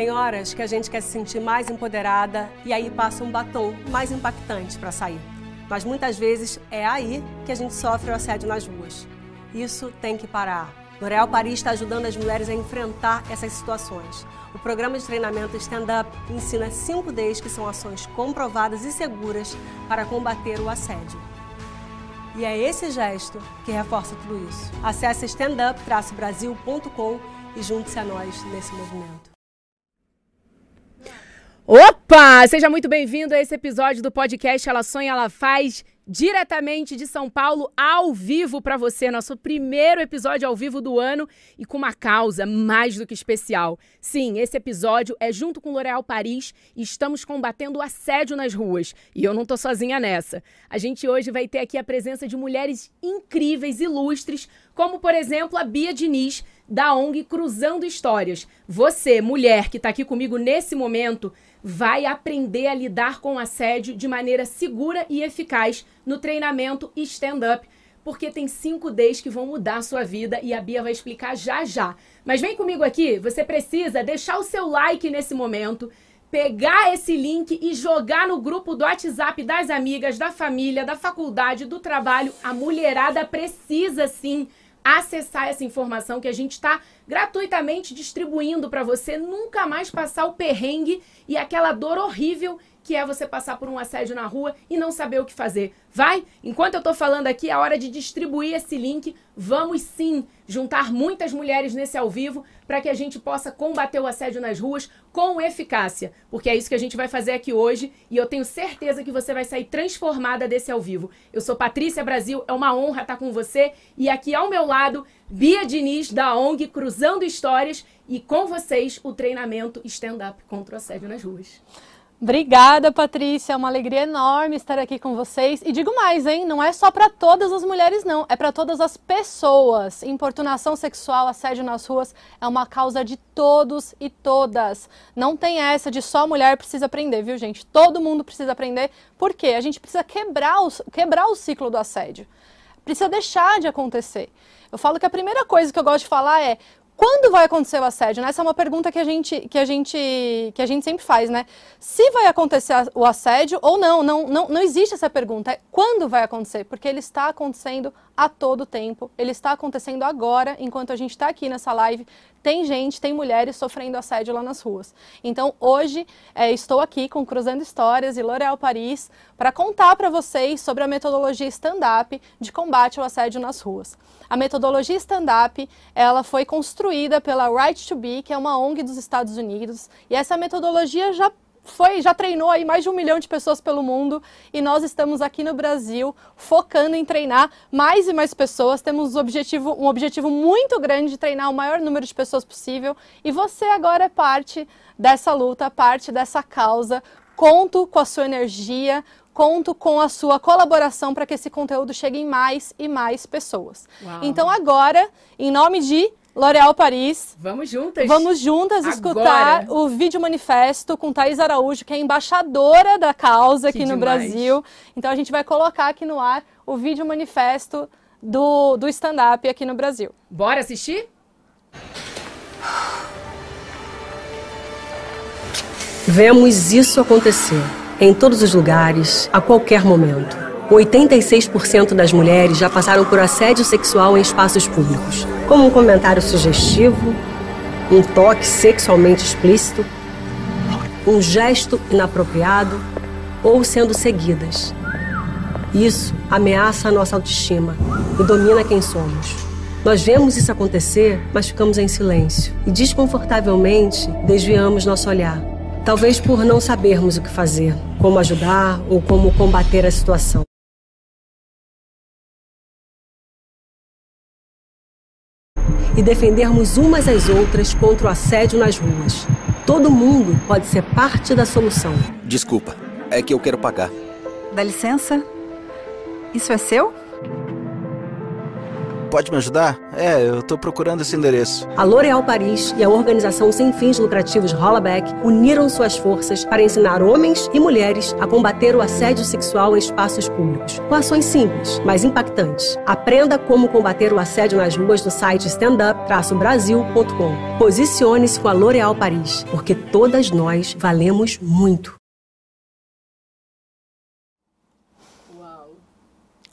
Tem horas que a gente quer se sentir mais empoderada e aí passa um batom mais impactante para sair. Mas muitas vezes é aí que a gente sofre o assédio nas ruas. Isso tem que parar. L'Oréal Paris está ajudando as mulheres a enfrentar essas situações. O programa de treinamento Stand Up ensina 5 Ds que são ações comprovadas e seguras para combater o assédio. E é esse gesto que reforça tudo isso. Acesse standup-brasil.com e junte-se a nós nesse movimento. Opa! Seja muito bem-vindo a esse episódio do podcast Ela Sonha, Ela Faz diretamente de São Paulo, ao vivo para você, nosso primeiro episódio ao vivo do ano e com uma causa mais do que especial. Sim, esse episódio é junto com L'Oréal Paris e estamos combatendo o assédio nas ruas. E eu não tô sozinha nessa. A gente hoje vai ter aqui a presença de mulheres incríveis, ilustres, como por exemplo a Bia Diniz, da ONG Cruzando Histórias. Você, mulher que está aqui comigo nesse momento, vai aprender a lidar com assédio de maneira segura e eficaz no treinamento stand-up, porque tem cinco Ds que vão mudar a sua vida e a Bia vai explicar já já. Mas vem comigo aqui, você precisa deixar o seu like nesse momento, pegar esse link e jogar no grupo do WhatsApp das amigas, da família, da faculdade, do trabalho. A mulherada precisa sim acessar essa informação que a gente está gratuitamente distribuindo para você nunca mais passar o perrengue e aquela dor horrível que é você passar por um assédio na rua e não saber o que fazer. Vai? Enquanto eu estou falando aqui, é hora de distribuir esse link. Vamos sim juntar muitas mulheres nesse ao vivo para que a gente possa combater o assédio nas ruas com eficácia. Porque é isso que a gente vai fazer aqui hoje e eu tenho certeza que você vai sair transformada desse ao vivo. Eu sou Patrícia Brasil, é uma honra estar com você e aqui ao meu lado, Bia Diniz, da ONG Cruzando Histórias e com vocês o treinamento stand-up contra o assédio nas ruas. Obrigada, Patrícia. É uma alegria enorme estar aqui com vocês. E digo mais, hein? Não é só para todas as mulheres, não. É para todas as pessoas. Importunação sexual, assédio nas ruas é uma causa de todos e todas. Não tem essa de só mulher precisa aprender, viu, gente? Todo mundo precisa aprender. Por quê? A gente precisa quebrar o, quebrar o ciclo do assédio. Precisa deixar de acontecer. Eu falo que a primeira coisa que eu gosto de falar é quando vai acontecer o assédio? Né? Essa é uma pergunta que a gente, que a gente, que a gente sempre faz, né? Se vai acontecer o assédio ou não, não, não, não existe essa pergunta. É quando vai acontecer? Porque ele está acontecendo a todo tempo. Ele está acontecendo agora, enquanto a gente está aqui nessa live. Tem gente, tem mulheres sofrendo assédio lá nas ruas. Então, hoje, é, estou aqui com Cruzando Histórias e L'Oréal Paris para contar para vocês sobre a metodologia stand-up de combate ao assédio nas ruas. A metodologia stand-up, ela foi construída pela Right to Be, que é uma ONG dos Estados Unidos, e essa metodologia já foi, já treinou aí mais de um milhão de pessoas pelo mundo e nós estamos aqui no Brasil focando em treinar mais e mais pessoas. Temos um objetivo, um objetivo muito grande de treinar o maior número de pessoas possível e você agora é parte dessa luta, parte dessa causa. Conto com a sua energia, conto com a sua colaboração para que esse conteúdo chegue em mais e mais pessoas. Uau. Então agora, em nome de L'Oréal Paris. Vamos juntas. Vamos juntas Agora. escutar o vídeo manifesto com Thaís Araújo, que é embaixadora da causa aqui que no demais. Brasil. Então a gente vai colocar aqui no ar o vídeo manifesto do, do stand-up aqui no Brasil. Bora assistir? Vemos isso acontecer em todos os lugares, a qualquer momento. 86% das mulheres já passaram por assédio sexual em espaços públicos, como um comentário sugestivo, um toque sexualmente explícito, um gesto inapropriado ou sendo seguidas. Isso ameaça a nossa autoestima e domina quem somos. Nós vemos isso acontecer, mas ficamos em silêncio e desconfortavelmente desviamos nosso olhar. Talvez por não sabermos o que fazer, como ajudar ou como combater a situação. E defendermos umas às outras contra o assédio nas ruas. Todo mundo pode ser parte da solução. Desculpa, é que eu quero pagar. Dá licença? Isso é seu? Pode me ajudar? É, eu tô procurando esse endereço. A L'Oréal Paris e a organização sem fins lucrativos Hollaback uniram suas forças para ensinar homens e mulheres a combater o assédio sexual em espaços públicos, com ações simples, mas impactantes. Aprenda como combater o assédio nas ruas no site standup-brasil.com. Posicione-se com a L'Oréal Paris, porque todas nós valemos muito.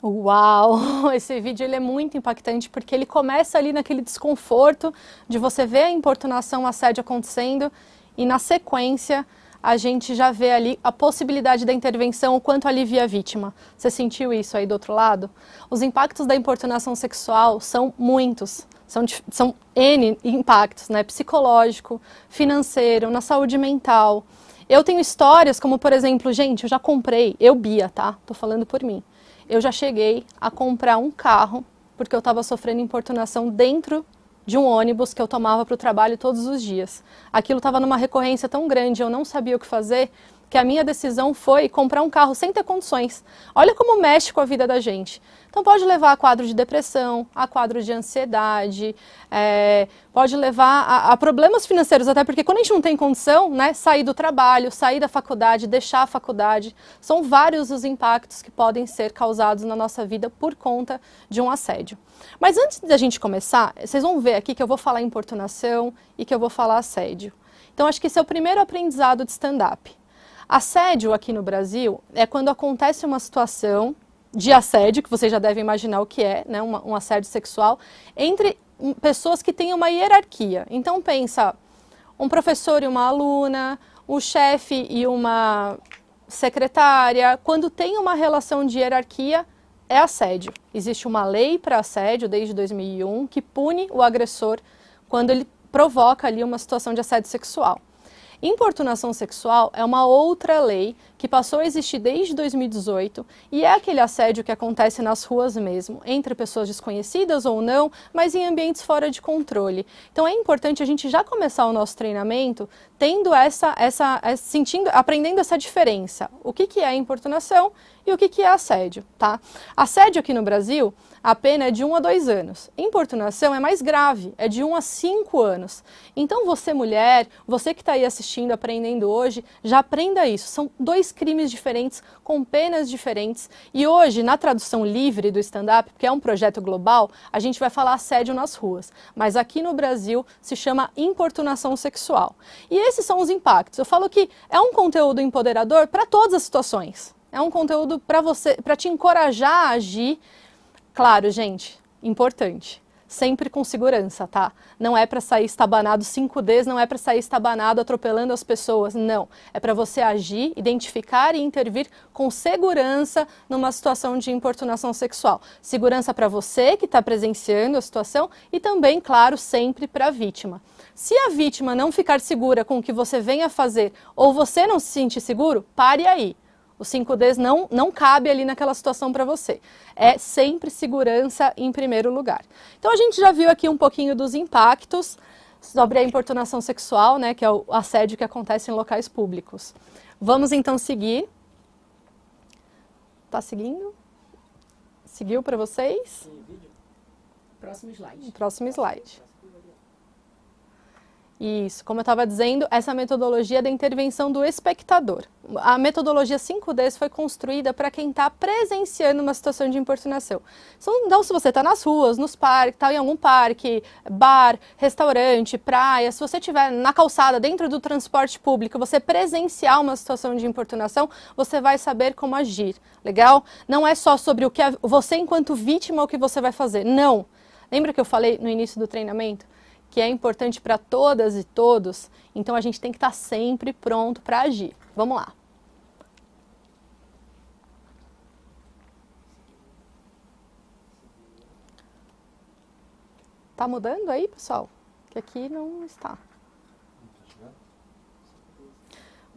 Uau! Esse vídeo ele é muito impactante porque ele começa ali naquele desconforto de você ver a importunação, o assédio acontecendo e na sequência a gente já vê ali a possibilidade da intervenção, o quanto alivia a vítima. Você sentiu isso aí do outro lado? Os impactos da importunação sexual são muitos. São, são N impactos, né? Psicológico, financeiro, na saúde mental. Eu tenho histórias como, por exemplo, gente, eu já comprei, eu Bia, tá? Tô falando por mim eu já cheguei a comprar um carro porque eu estava sofrendo importunação dentro de um ônibus que eu tomava para o trabalho todos os dias. Aquilo estava numa recorrência tão grande, eu não sabia o que fazer, que a minha decisão foi comprar um carro sem ter condições. Olha como mexe com a vida da gente. Então pode levar a quadro de depressão, a quadro de ansiedade, é, pode levar a, a, problemas financeiros, até porque quando a gente não tem condição, né, sair do trabalho, sair da faculdade, deixar a faculdade, são vários os impactos que podem ser causados na nossa vida por conta de um assédio. Mas antes da gente começar, vocês vão ver aqui que eu vou falar importunação e que eu vou falar assédio. Então acho que esse é o primeiro aprendizado de stand-up. Assédio aqui no Brasil é quando acontece uma situação de assédio, que vocês já devem imaginar o que é, né, um, um assédio sexual, entre pessoas que têm uma hierarquia. Então pensa um professor e uma aluna, o chefe e uma secretária. Quando tem uma relação de hierarquia, é assédio. Existe uma lei para assédio desde 2001 que pune o agressor quando ele provoca ali uma situação de assédio sexual. Importunação sexual é uma outra lei que passou a existir desde 2018 e é aquele assédio que acontece nas ruas mesmo, entre pessoas desconhecidas ou não, mas em ambientes fora de controle. Então é importante a gente já começar o nosso treinamento tendo essa, essa, é, sentindo, aprendendo essa diferença. O que, que é importunação e o que, que é assédio, tá? Assédio aqui no Brasil, a pena é de 1 a 2 anos. Importunação é mais grave, é de 1 a 5 anos. Então você mulher, você que está aí assistindo, aprendendo hoje, já aprenda isso. São dois crimes diferentes, com penas diferentes. E hoje, na tradução livre do stand-up, que é um projeto global, a gente vai falar assédio nas ruas. Mas aqui no Brasil se chama importunação sexual. E esses são os impactos. Eu falo que é um conteúdo empoderador para todas as situações. É um conteúdo para você, para te encorajar a agir. Claro, gente, importante sempre com segurança, tá? Não é para sair estabanado 5Ds, não é para sair estabanado atropelando as pessoas, não. É para você agir, identificar e intervir com segurança numa situação de importunação sexual. Segurança para você que está presenciando a situação e também, claro, sempre para a vítima. Se a vítima não ficar segura com o que você venha fazer ou você não se sentir seguro, pare aí. O 5Ds não, não cabe ali naquela situação para você. É sempre segurança em primeiro lugar. Então a gente já viu aqui um pouquinho dos impactos sobre a importunação sexual, né, que é o assédio que acontece em locais públicos. Vamos então seguir. Tá seguindo? Seguiu para vocês? Próximo slide. Próximo slide. Isso, como eu estava dizendo, essa metodologia da intervenção do espectador. A metodologia 5Ds foi construída para quem está presenciando uma situação de importunação. Então, se você está nas ruas, nos parques, está em algum parque, bar, restaurante, praia, se você estiver na calçada, dentro do transporte público, você presenciar uma situação de importunação, você vai saber como agir. Legal? Não é só sobre o que você, enquanto vítima, o que você vai fazer. Não. Lembra que eu falei no início do treinamento? Que é importante para todas e todos, então a gente tem que estar tá sempre pronto para agir. Vamos lá. Tá mudando aí, pessoal? Que aqui não está.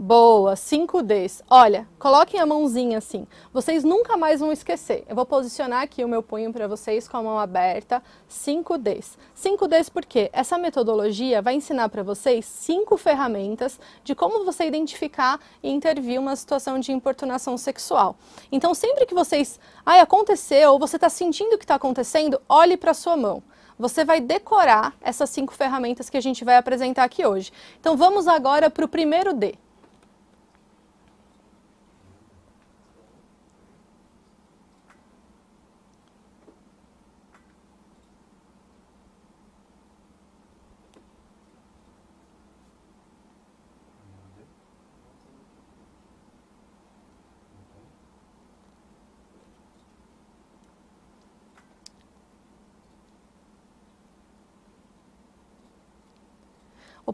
Boa, 5Ds. Olha, coloquem a mãozinha assim. Vocês nunca mais vão esquecer. Eu vou posicionar aqui o meu punho para vocês com a mão aberta. 5Ds. 5Ds porque essa metodologia vai ensinar para vocês cinco ferramentas de como você identificar e intervir uma situação de importunação sexual. Então, sempre que vocês, ai, aconteceu, ou você está sentindo que está acontecendo, olhe para sua mão você vai decorar essas cinco ferramentas que a gente vai apresentar aqui hoje. Então vamos agora para o primeiro D.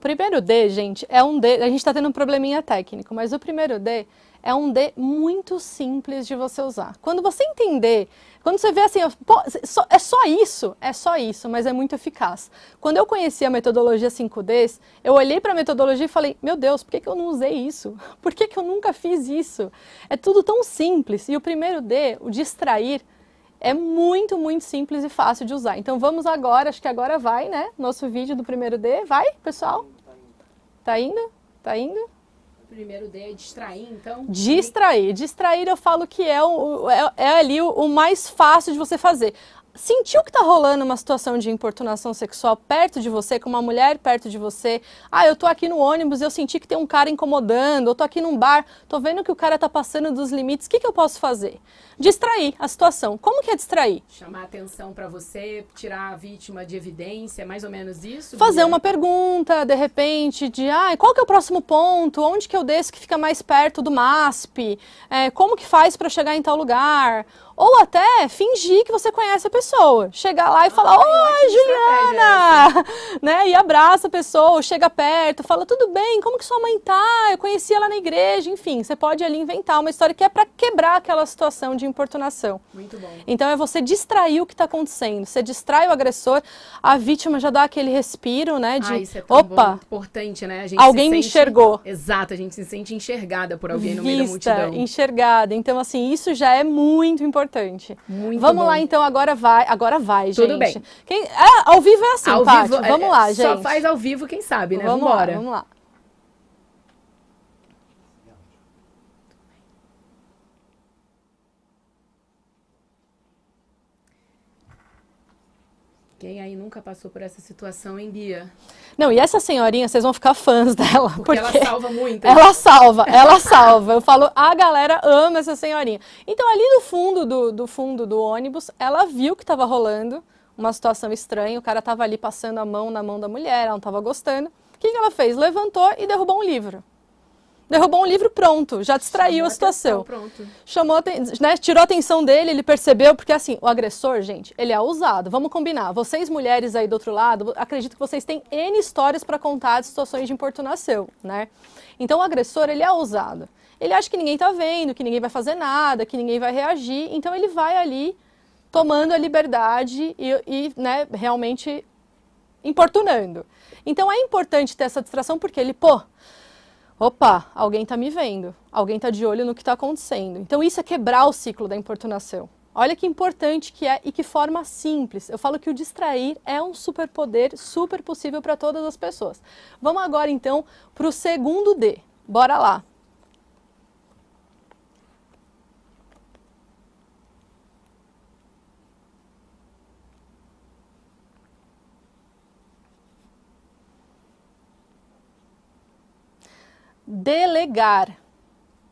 primeiro D, gente, é um D. A gente está tendo um probleminha técnico, mas o primeiro D é um D muito simples de você usar. Quando você entender, quando você vê assim, pô, é só isso, é só isso, mas é muito eficaz. Quando eu conheci a metodologia 5Ds, eu olhei para a metodologia e falei: meu Deus, por que, que eu não usei isso? Por que, que eu nunca fiz isso? É tudo tão simples. E o primeiro D, o distrair, é muito, muito simples e fácil de usar. Então vamos agora, acho que agora vai, né? Nosso vídeo do primeiro D. Vai, pessoal? Tá indo? Tá indo? O primeiro D é distrair, então? Distrair. Distrair eu falo que é, o, é, é ali o, o mais fácil de você fazer sentiu que está rolando uma situação de importunação sexual perto de você, com uma mulher perto de você, ah, eu tô aqui no ônibus e eu senti que tem um cara incomodando, eu tô aqui num bar, tô vendo que o cara tá passando dos limites, o que, que eu posso fazer? Distrair a situação. Como que é distrair? Chamar atenção para você, tirar a vítima de evidência, é mais ou menos isso? Fazer uma pergunta, de repente, de ah, qual que é o próximo ponto? Onde que eu desço que fica mais perto do MASP? É, como que faz para chegar em tal lugar? Ou até fingir que você conhece a pessoa. Chegar lá e falar, oi, Juliana! Né? E abraça a pessoa, chega perto, fala, tudo bem, como que sua mãe tá? Eu conheci ela na igreja, enfim. Você pode ali inventar uma história que é para quebrar aquela situação de importunação. Muito bom. Então é você distrair o que está acontecendo. Você distrai o agressor, a vítima já dá aquele respiro, né? De, ah, isso é tão opa, bom, importante, né? alguém me enxergou. Exato, a gente se sente enxergada por alguém Vista, no meio da multidão. enxergada. Então, assim, isso já é muito importante importante. Muito Vamos bom. lá, então, agora vai. Agora vai, gente. Tudo bem. Quem... É, ao vivo é assim, ao vivo, Vamos é, lá, gente. Só faz ao vivo, quem sabe, né? Vamos Vambora. lá, vamos lá. Quem aí nunca passou por essa situação em Bia? Não, e essa senhorinha, vocês vão ficar fãs dela. Porque, Porque, ela salva muito. Ela salva, ela salva. Eu falo, a galera ama essa senhorinha. Então, ali no fundo do, do fundo do ônibus, ela viu que estava rolando uma situação estranha. O cara estava ali passando a mão na mão da mulher, ela não estava gostando. O que, que ela fez? Levantou e derrubou um livro. Derrubou um livro pronto, já distraiu Chamou a situação. atenção. Chamou, né, tirou a atenção dele, ele percebeu, porque assim, o agressor, gente, ele é ousado. Vamos combinar. Vocês, mulheres aí do outro lado, acredito que vocês têm N histórias para contar de situações de importunação, né? Então, o agressor, ele é ousado. Ele acha que ninguém tá vendo, que ninguém vai fazer nada, que ninguém vai reagir. Então, ele vai ali tomando a liberdade e, e né, realmente importunando. Então, é importante ter essa distração porque ele, pô, opa, alguém está me vendo, alguém está de olho no que está acontecendo. Então isso é quebrar o ciclo da importunação. Olha que importante que é e que forma simples. Eu falo que o distrair é um superpoder super possível para todas as pessoas. Vamos agora então para o segundo D. Bora lá. Delegar.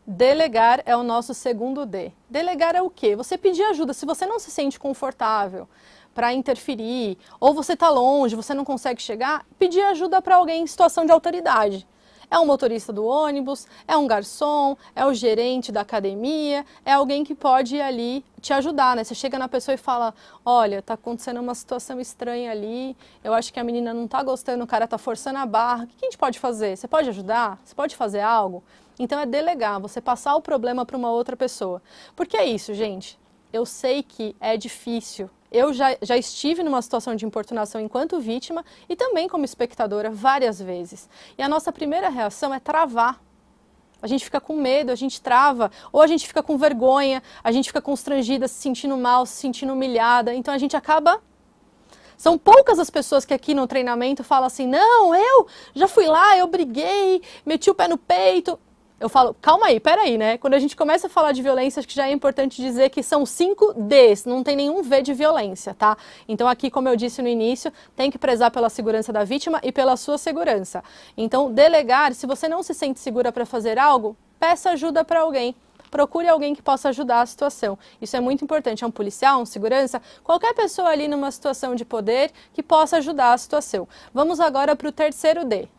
Delegar é o nosso segundo D. Delegar é o quê? Você pedir ajuda. Se você não se sente confortável para interferir, ou você está longe, você não consegue chegar, pedir ajuda para alguém em situação de autoridade. É um motorista do ônibus, é um garçom, é o gerente da academia, é alguém que pode ir ali te ajudar, né? Você chega na pessoa e fala: Olha, tá acontecendo uma situação estranha ali, eu acho que a menina não tá gostando, o cara tá forçando a barra. O que a gente pode fazer? Você pode ajudar? Você pode fazer algo? Então é delegar, você passar o problema para uma outra pessoa. Porque é isso, gente. Eu sei que é difícil. Eu já, já estive numa situação de importunação enquanto vítima e também como espectadora várias vezes. E a nossa primeira reação é travar. A gente fica com medo, a gente trava, ou a gente fica com vergonha, a gente fica constrangida, se sentindo mal, se sentindo humilhada. Então a gente acaba são poucas as pessoas que aqui no treinamento falam assim: não, eu já fui lá, eu briguei, meti o pé no peito. Eu falo, calma aí, peraí, né? Quando a gente começa a falar de violência, acho que já é importante dizer que são cinco Ds, não tem nenhum V de violência, tá? Então, aqui, como eu disse no início, tem que prezar pela segurança da vítima e pela sua segurança. Então, delegar, se você não se sente segura para fazer algo, peça ajuda para alguém procure alguém que possa ajudar a situação. Isso é muito importante. É um policial, um segurança, qualquer pessoa ali numa situação de poder que possa ajudar a situação. Vamos agora para o terceiro D.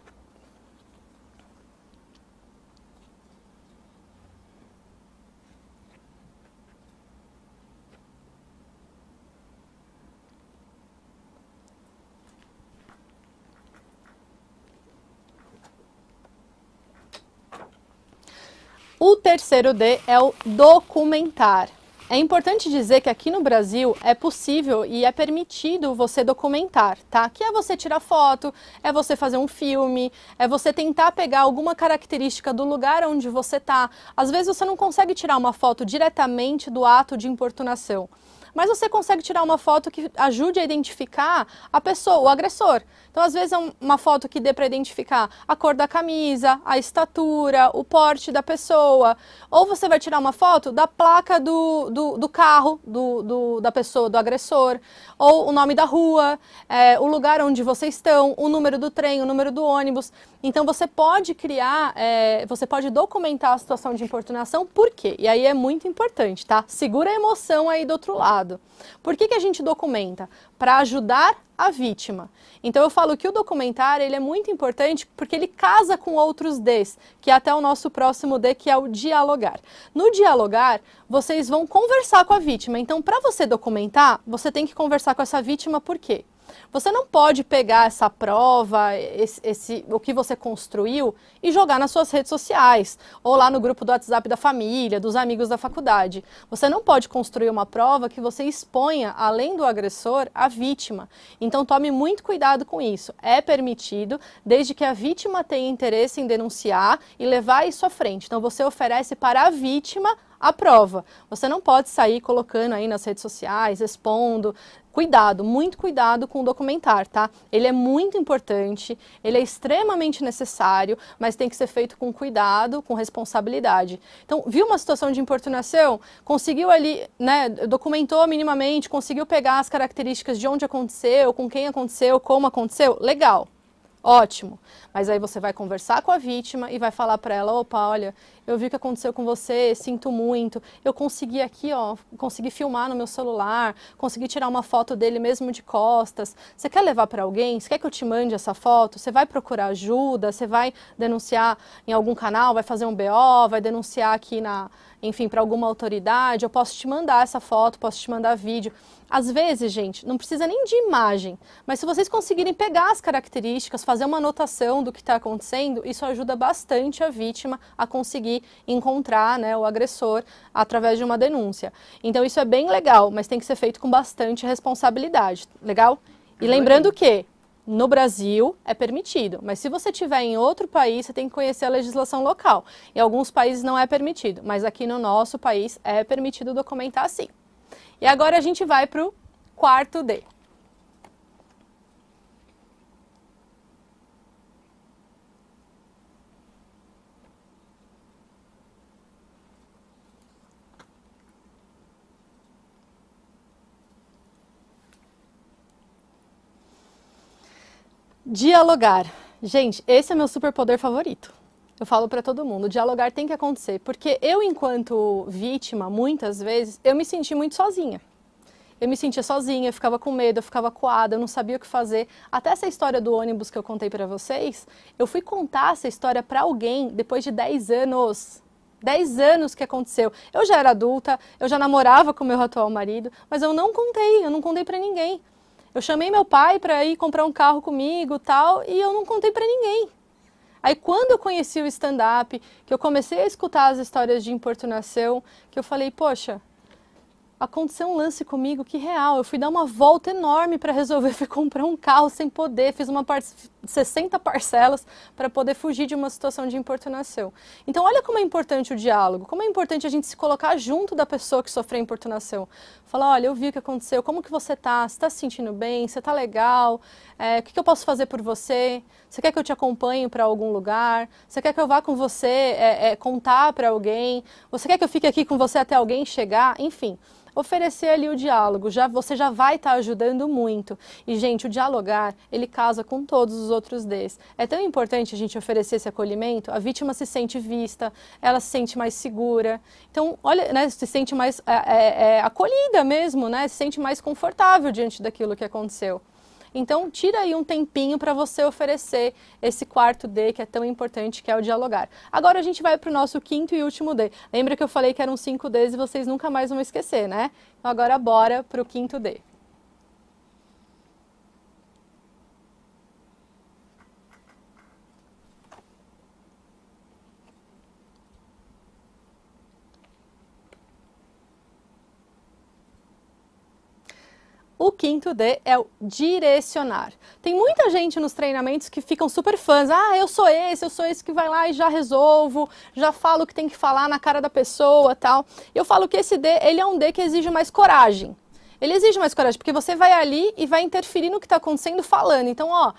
O terceiro D é o documentar. É importante dizer que aqui no Brasil é possível e é permitido você documentar, tá? Que é você tirar foto, é você fazer um filme, é você tentar pegar alguma característica do lugar onde você tá. Às vezes você não consegue tirar uma foto diretamente do ato de importunação mas você consegue tirar uma foto que ajude a identificar a pessoa, o agressor. Então, às vezes, é uma foto que dê para identificar a cor da camisa, a estatura, o porte da pessoa. Ou você vai tirar uma foto da placa do, do, do carro do, do, da pessoa, do agressor, ou o nome da rua, é, o lugar onde vocês estão, o número do trem, o número do ônibus. Então, você pode criar, é, você pode documentar a situação de importunação, por quê? E aí é muito importante, tá? Segura a emoção aí do outro lado. Por que, que a gente documenta? Para ajudar a vítima. Então eu falo que o documentário ele é muito importante porque ele casa com outros Ds, que é até o nosso próximo D, que é o dialogar. No dialogar, vocês vão conversar com a vítima. Então, para você documentar, você tem que conversar com essa vítima por quê? Você não pode pegar essa prova, esse, esse, o que você construiu e jogar nas suas redes sociais ou lá no grupo do WhatsApp da família, dos amigos da faculdade. Você não pode construir uma prova que você exponha, além do agressor, a vítima. Então tome muito cuidado com isso. É permitido, desde que a vítima tenha interesse em denunciar e levar isso à frente. Então você oferece para a vítima a prova. Você não pode sair colocando aí nas redes sociais, expondo. Cuidado, muito cuidado com o documentar, tá? Ele é muito importante, ele é extremamente necessário, mas tem que ser feito com cuidado, com responsabilidade. Então, viu uma situação de importunação, conseguiu ali, né, documentou minimamente, conseguiu pegar as características de onde aconteceu, com quem aconteceu, como aconteceu, legal. Ótimo. Mas aí você vai conversar com a vítima e vai falar para ela: opa, olha, eu vi o que aconteceu com você, sinto muito. Eu consegui aqui, ó, consegui filmar no meu celular, consegui tirar uma foto dele mesmo de costas. Você quer levar para alguém? Você quer que eu te mande essa foto? Você vai procurar ajuda? Você vai denunciar em algum canal? Vai fazer um BO? Vai denunciar aqui na, enfim, para alguma autoridade? Eu posso te mandar essa foto, posso te mandar vídeo. Às vezes, gente, não precisa nem de imagem, mas se vocês conseguirem pegar as características, fazer uma anotação do que está acontecendo, isso ajuda bastante a vítima a conseguir encontrar né, o agressor através de uma denúncia. Então, isso é bem legal, mas tem que ser feito com bastante responsabilidade, legal? E lembrando que no Brasil é permitido, mas se você estiver em outro país, você tem que conhecer a legislação local. Em alguns países não é permitido, mas aqui no nosso país é permitido documentar sim. E agora a gente vai para o quarto D. Dialogar. Gente, esse é meu superpoder favorito. Eu falo para todo mundo, dialogar tem que acontecer, porque eu enquanto vítima, muitas vezes, eu me senti muito sozinha. Eu me sentia sozinha, eu ficava com medo, eu ficava coada, eu não sabia o que fazer. Até essa história do ônibus que eu contei para vocês, eu fui contar essa história para alguém depois de 10 anos. 10 anos que aconteceu. Eu já era adulta, eu já namorava com meu atual marido, mas eu não contei, eu não contei para ninguém. Eu chamei meu pai para ir comprar um carro comigo, tal, e eu não contei para ninguém. Aí quando eu conheci o stand-up, que eu comecei a escutar as histórias de importunação, que eu falei, poxa, aconteceu um lance comigo que real. Eu fui dar uma volta enorme para resolver, fui comprar um carro sem poder, fiz uma 60 parcelas para poder fugir de uma situação de importunação. Então, olha como é importante o diálogo, como é importante a gente se colocar junto da pessoa que sofreu importunação. Falar, olha, eu vi o que aconteceu, como que você tá? Você está se sentindo bem? Você está legal? É, o que, que, eu posso fazer por você? Você quer que eu te acompanhe para algum lugar? Você quer que eu vá com você é, é, contar para alguém? Você quer que eu fique aqui com você até alguém chegar? Enfim, oferecer ali o diálogo, já você já vai estar tá ajudando muito. E gente, o dialogar, ele casa com todos os outros Ds. É tão importante a gente oferecer esse acolhimento, a vítima se sente vista, ela se sente mais segura. Então, olha, né, se sente mais é, é, é mesmo, né? Se sente mais confortável diante daquilo que aconteceu. Então, tira aí um tempinho para você oferecer esse quarto D que é tão importante, que é o dialogar. Agora a gente vai para o nosso quinto e último D. Lembra que eu falei que eram cinco Ds e vocês nunca mais vão esquecer, né? Então agora bora para o quinto D. O quinto D é o direcionar. Tem muita gente nos treinamentos que ficam super fãs. Ah, eu sou esse, eu sou esse que vai lá e já resolvo, já falo o que tem que falar na cara da pessoa, tal. Eu falo que esse D, ele é um D que exige mais coragem. Ele exige mais coragem, porque você vai ali e vai interferir no que está acontecendo falando. Então, ó,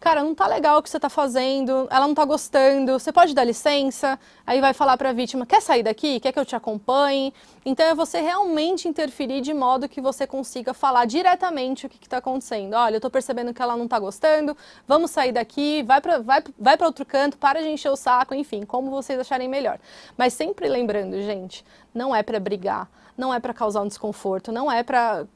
cara, não tá legal o que você tá fazendo, ela não tá gostando, você pode dar licença? Aí vai falar para a vítima, quer sair daqui? Quer que eu te acompanhe? Então é você realmente interferir de modo que você consiga falar diretamente o que está acontecendo. Olha, eu tô percebendo que ela não tá gostando, vamos sair daqui, vai para vai, vai outro canto, para de encher o saco, enfim, como vocês acharem melhor. Mas sempre lembrando, gente, não é para brigar não é para causar um desconforto, não é para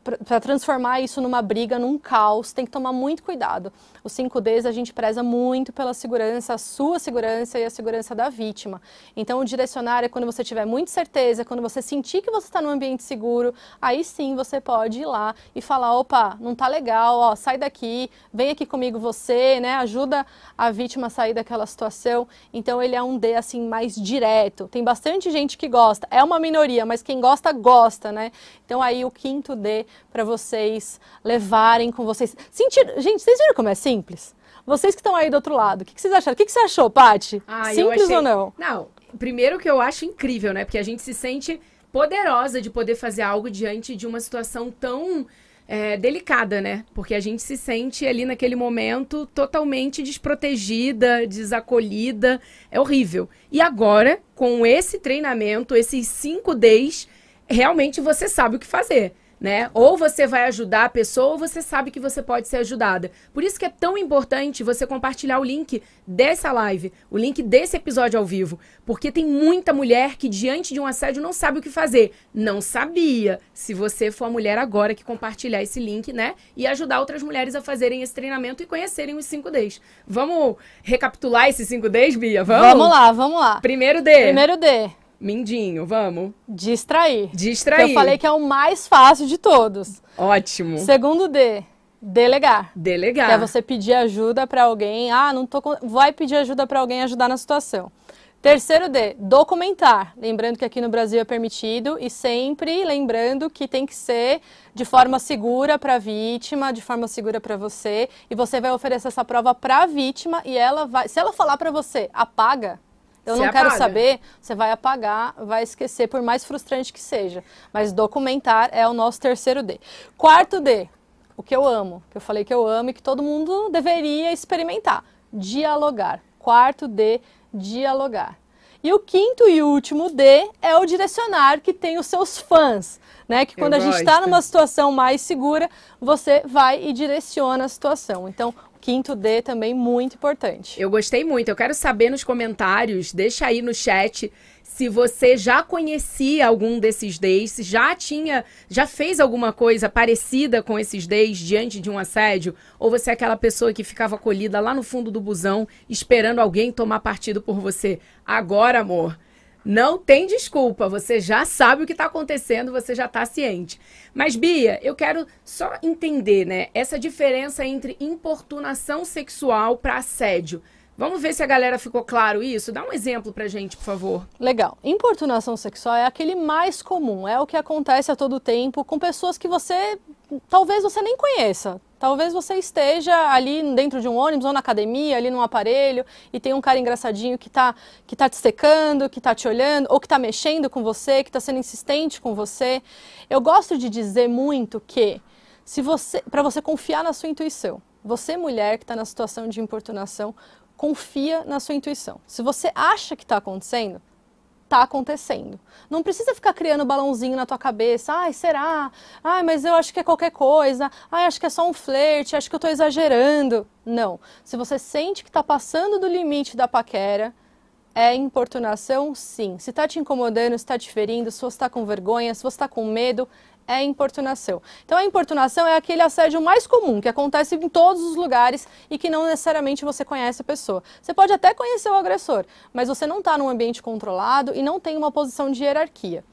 transformar isso numa briga, num caos. Tem que tomar muito cuidado. Os 5Ds a gente preza muito pela segurança, a sua segurança e a segurança da vítima. Então, o direcionar é quando você tiver muita certeza, quando você sentir que você está num ambiente seguro, aí sim você pode ir lá e falar: opa, não tá legal, ó, sai daqui, vem aqui comigo você, né? Ajuda a vítima a sair daquela situação. Então, ele é um D assim mais direto. Tem bastante gente que gosta, é uma minoria, mas quem gosta, gosta gosta, né? Então aí o quinto D para vocês levarem com vocês. Sentir... Gente, vocês viram como é simples? Vocês que estão aí do outro lado, o que, que vocês acharam? O que, que você achou, Paty? Ah, simples achei... ou não? Não, primeiro que eu acho incrível, né? Porque a gente se sente poderosa de poder fazer algo diante de uma situação tão é, delicada, né? Porque a gente se sente ali naquele momento totalmente desprotegida, desacolhida. É horrível. E agora, com esse treinamento, esses cinco Ds, realmente você sabe o que fazer. Né? Ou você vai ajudar a pessoa ou você sabe que você pode ser ajudada. Por isso que é tão importante você compartilhar o link dessa live, o link desse episódio ao vivo, porque tem muita mulher que diante de um assédio não sabe o que fazer. Não sabia. Se você for a mulher agora que compartilhar esse link, né, e ajudar outras mulheres a fazerem esse treinamento e conhecerem os 5 Ds. Vamos recapitular esses 5 Ds, Bia? Vamos? Vamos lá, vamos lá. Primeiro D. Primeiro D. Mindinho, vamos. Distrair. Distrair. Eu falei que é o mais fácil de todos. Ótimo. Segundo D, delegar. Delegar. Que é você pedir ajuda para alguém. Ah, não tô com... vai pedir ajuda para alguém ajudar na situação. Terceiro D, documentar. Lembrando que aqui no Brasil é permitido e sempre lembrando que tem que ser de forma segura para a vítima, de forma segura para você. E você vai oferecer essa prova para a vítima e ela vai. Se ela falar para você, apaga, eu não quero saber, você vai apagar, vai esquecer, por mais frustrante que seja. Mas documentar é o nosso terceiro D. Quarto D, o que eu amo, que eu falei que eu amo e que todo mundo deveria experimentar: dialogar. Quarto D, dialogar. E o quinto e último D é o direcionar, que tem os seus fãs. Né? Que quando eu a gente está numa situação mais segura, você vai e direciona a situação. Então, quinto D também muito importante. Eu gostei muito. Eu quero saber nos comentários, deixa aí no chat se você já conhecia algum desses Ds, já tinha, já fez alguma coisa parecida com esses Ds diante de um assédio, ou você é aquela pessoa que ficava acolhida lá no fundo do busão esperando alguém tomar partido por você. Agora, amor, não tem desculpa, você já sabe o que está acontecendo, você já está ciente. Mas, Bia, eu quero só entender, né, essa diferença entre importunação sexual para assédio. Vamos ver se a galera ficou claro isso? Dá um exemplo pra gente, por favor. Legal. Importunação sexual é aquele mais comum, é o que acontece a todo tempo com pessoas que você talvez você nem conheça. Talvez você esteja ali dentro de um ônibus ou na academia, ali num aparelho, e tem um cara engraçadinho que está que tá te secando, que está te olhando, ou que está mexendo com você, que está sendo insistente com você. Eu gosto de dizer muito que se você, para você confiar na sua intuição, você mulher que está na situação de importunação, confia na sua intuição. Se você acha que está acontecendo, está acontecendo. Não precisa ficar criando balãozinho na tua cabeça. Ai, será? Ai, mas eu acho que é qualquer coisa. Ai, acho que é só um flerte, acho que eu estou exagerando. Não. Se você sente que está passando do limite da paquera, é importunação, sim. Se está te incomodando, se está te ferindo, se você está com vergonha, se você está com medo, é importunação. Então, a importunação é aquele assédio mais comum, que acontece em todos os lugares e que não necessariamente você conhece a pessoa. Você pode até conhecer o agressor, mas você não está num ambiente controlado e não tem uma posição de hierarquia.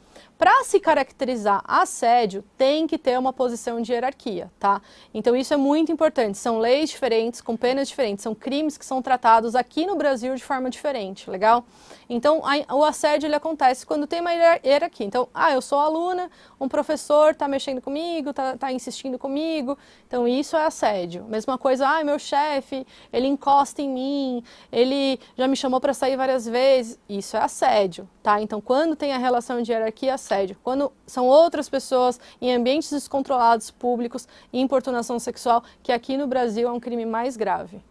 Para se caracterizar assédio, tem que ter uma posição de hierarquia, tá? Então isso é muito importante. São leis diferentes, com penas diferentes, são crimes que são tratados aqui no Brasil de forma diferente, legal? Então a, o assédio ele acontece quando tem uma hierarquia. Então, ah, eu sou aluna, um professor está mexendo comigo, está tá insistindo comigo. Então isso é assédio. Mesma coisa, ah, meu chefe, ele encosta em mim, ele já me chamou para sair várias vezes. Isso é assédio, tá? Então quando tem a relação de hierarquia, assédio. Quando são outras pessoas em ambientes descontrolados, públicos, importunação sexual, que aqui no Brasil é um crime mais grave.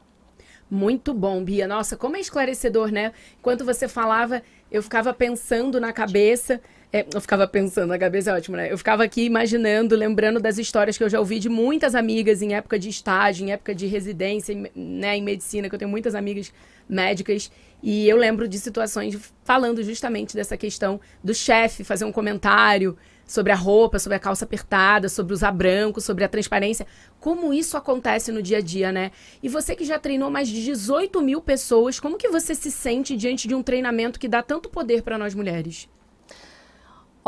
Muito bom, Bia. Nossa, como é esclarecedor, né? Enquanto você falava, eu ficava pensando na cabeça. É, eu ficava pensando, na cabeça é ótimo, né? Eu ficava aqui imaginando, lembrando das histórias que eu já ouvi de muitas amigas em época de estágio, em época de residência, né, em medicina, que eu tenho muitas amigas médicas. E eu lembro de situações falando justamente dessa questão do chefe fazer um comentário sobre a roupa, sobre a calça apertada, sobre usar branco, sobre a transparência. Como isso acontece no dia a dia, né? E você que já treinou mais de 18 mil pessoas, como que você se sente diante de um treinamento que dá tanto poder para nós mulheres?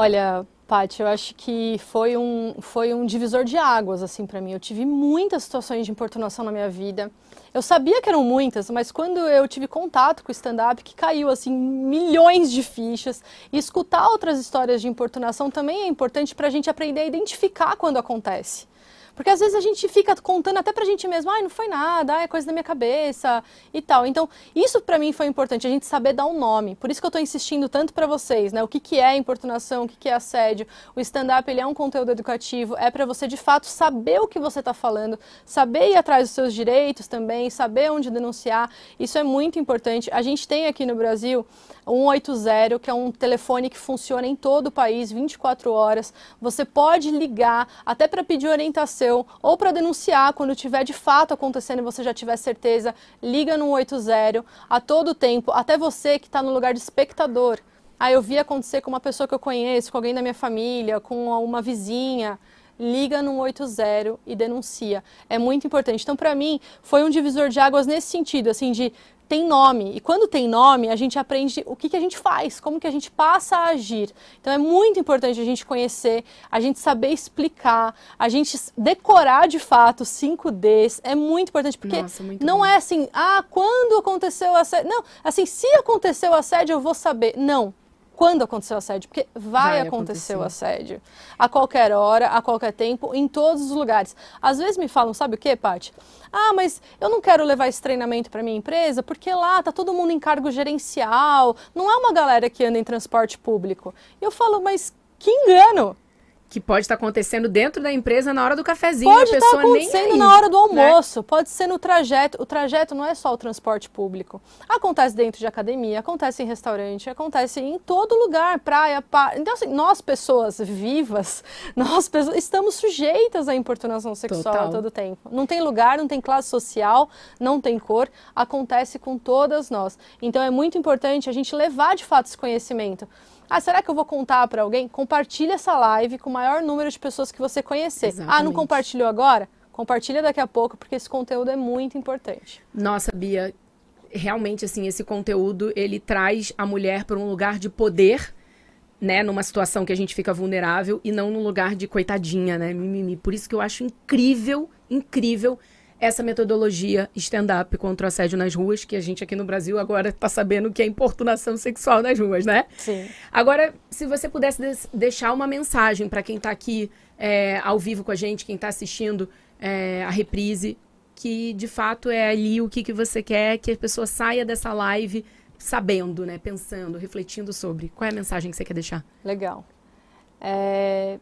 Olha, Paty, eu acho que foi um, foi um divisor de águas, assim, para mim. Eu tive muitas situações de importunação na minha vida. Eu sabia que eram muitas, mas quando eu tive contato com o stand-up, que caiu, assim, milhões de fichas, e escutar outras histórias de importunação também é importante para a gente aprender a identificar quando acontece. Porque às vezes a gente fica contando até pra gente mesmo, ai, não foi nada, ai, é coisa da minha cabeça e tal. Então, isso para mim foi importante, a gente saber dar um nome. Por isso que eu tô insistindo tanto para vocês, né? O que, que é importunação, o que, que é assédio. O stand-up, ele é um conteúdo educativo, é para você de fato saber o que você tá falando, saber ir atrás dos seus direitos também, saber onde denunciar. Isso é muito importante. A gente tem aqui no Brasil 180, que é um telefone que funciona em todo o país, 24 horas. Você pode ligar até para pedir orientação ou para denunciar quando tiver de fato acontecendo e você já tiver certeza. Liga no 180 a todo tempo, até você que está no lugar de espectador. Ah, eu vi acontecer com uma pessoa que eu conheço, com alguém da minha família, com uma vizinha liga no 80 e denuncia. É muito importante. Então, para mim, foi um divisor de águas nesse sentido, assim, de tem nome. E quando tem nome, a gente aprende o que, que a gente faz, como que a gente passa a agir. Então é muito importante a gente conhecer, a gente saber explicar, a gente decorar de fato 5Ds. É muito importante, porque Nossa, muito não bom. é assim, ah, quando aconteceu a assédio. Não, assim, se aconteceu a assédio, eu vou saber. Não quando aconteceu o assédio, porque vai, vai acontecer, acontecer o assédio. A qualquer hora, a qualquer tempo, em todos os lugares. Às vezes me falam, sabe o que, Paty? Ah, mas eu não quero levar esse treinamento para minha empresa porque lá tá todo mundo em cargo gerencial, não é uma galera que anda em transporte público. E eu falo, mas que engano! Que pode estar acontecendo dentro da empresa na hora do cafezinho. Pode estar acontecendo na hora do né? almoço, né? pode ser no trajeto. O trajeto não é só o transporte público. Acontece dentro de academia, acontece em restaurante, acontece em todo lugar, praia, par... Então, assim, nós pessoas vivas, nós pessoas, estamos sujeitas à importunação sexual Total. a todo tempo. Não tem lugar, não tem classe social, não tem cor, acontece com todas nós. Então é muito importante a gente levar de fato esse conhecimento. Ah, será que eu vou contar para alguém? Compartilhe essa live com o maior número de pessoas que você conhecer. Exatamente. Ah, não compartilhou agora? Compartilha daqui a pouco, porque esse conteúdo é muito importante. Nossa, Bia, realmente assim, esse conteúdo, ele traz a mulher para um lugar de poder, né, numa situação que a gente fica vulnerável e não num lugar de coitadinha, né, mimimi. Por isso que eu acho incrível, incrível essa metodologia stand-up contra o assédio nas ruas, que a gente aqui no Brasil agora está sabendo que é importunação sexual nas ruas, né? Sim. Agora, se você pudesse deixar uma mensagem para quem está aqui é, ao vivo com a gente, quem está assistindo, é, a reprise, que de fato é ali o que, que você quer que a pessoa saia dessa live sabendo, né? Pensando, refletindo sobre. Qual é a mensagem que você quer deixar? Legal. É...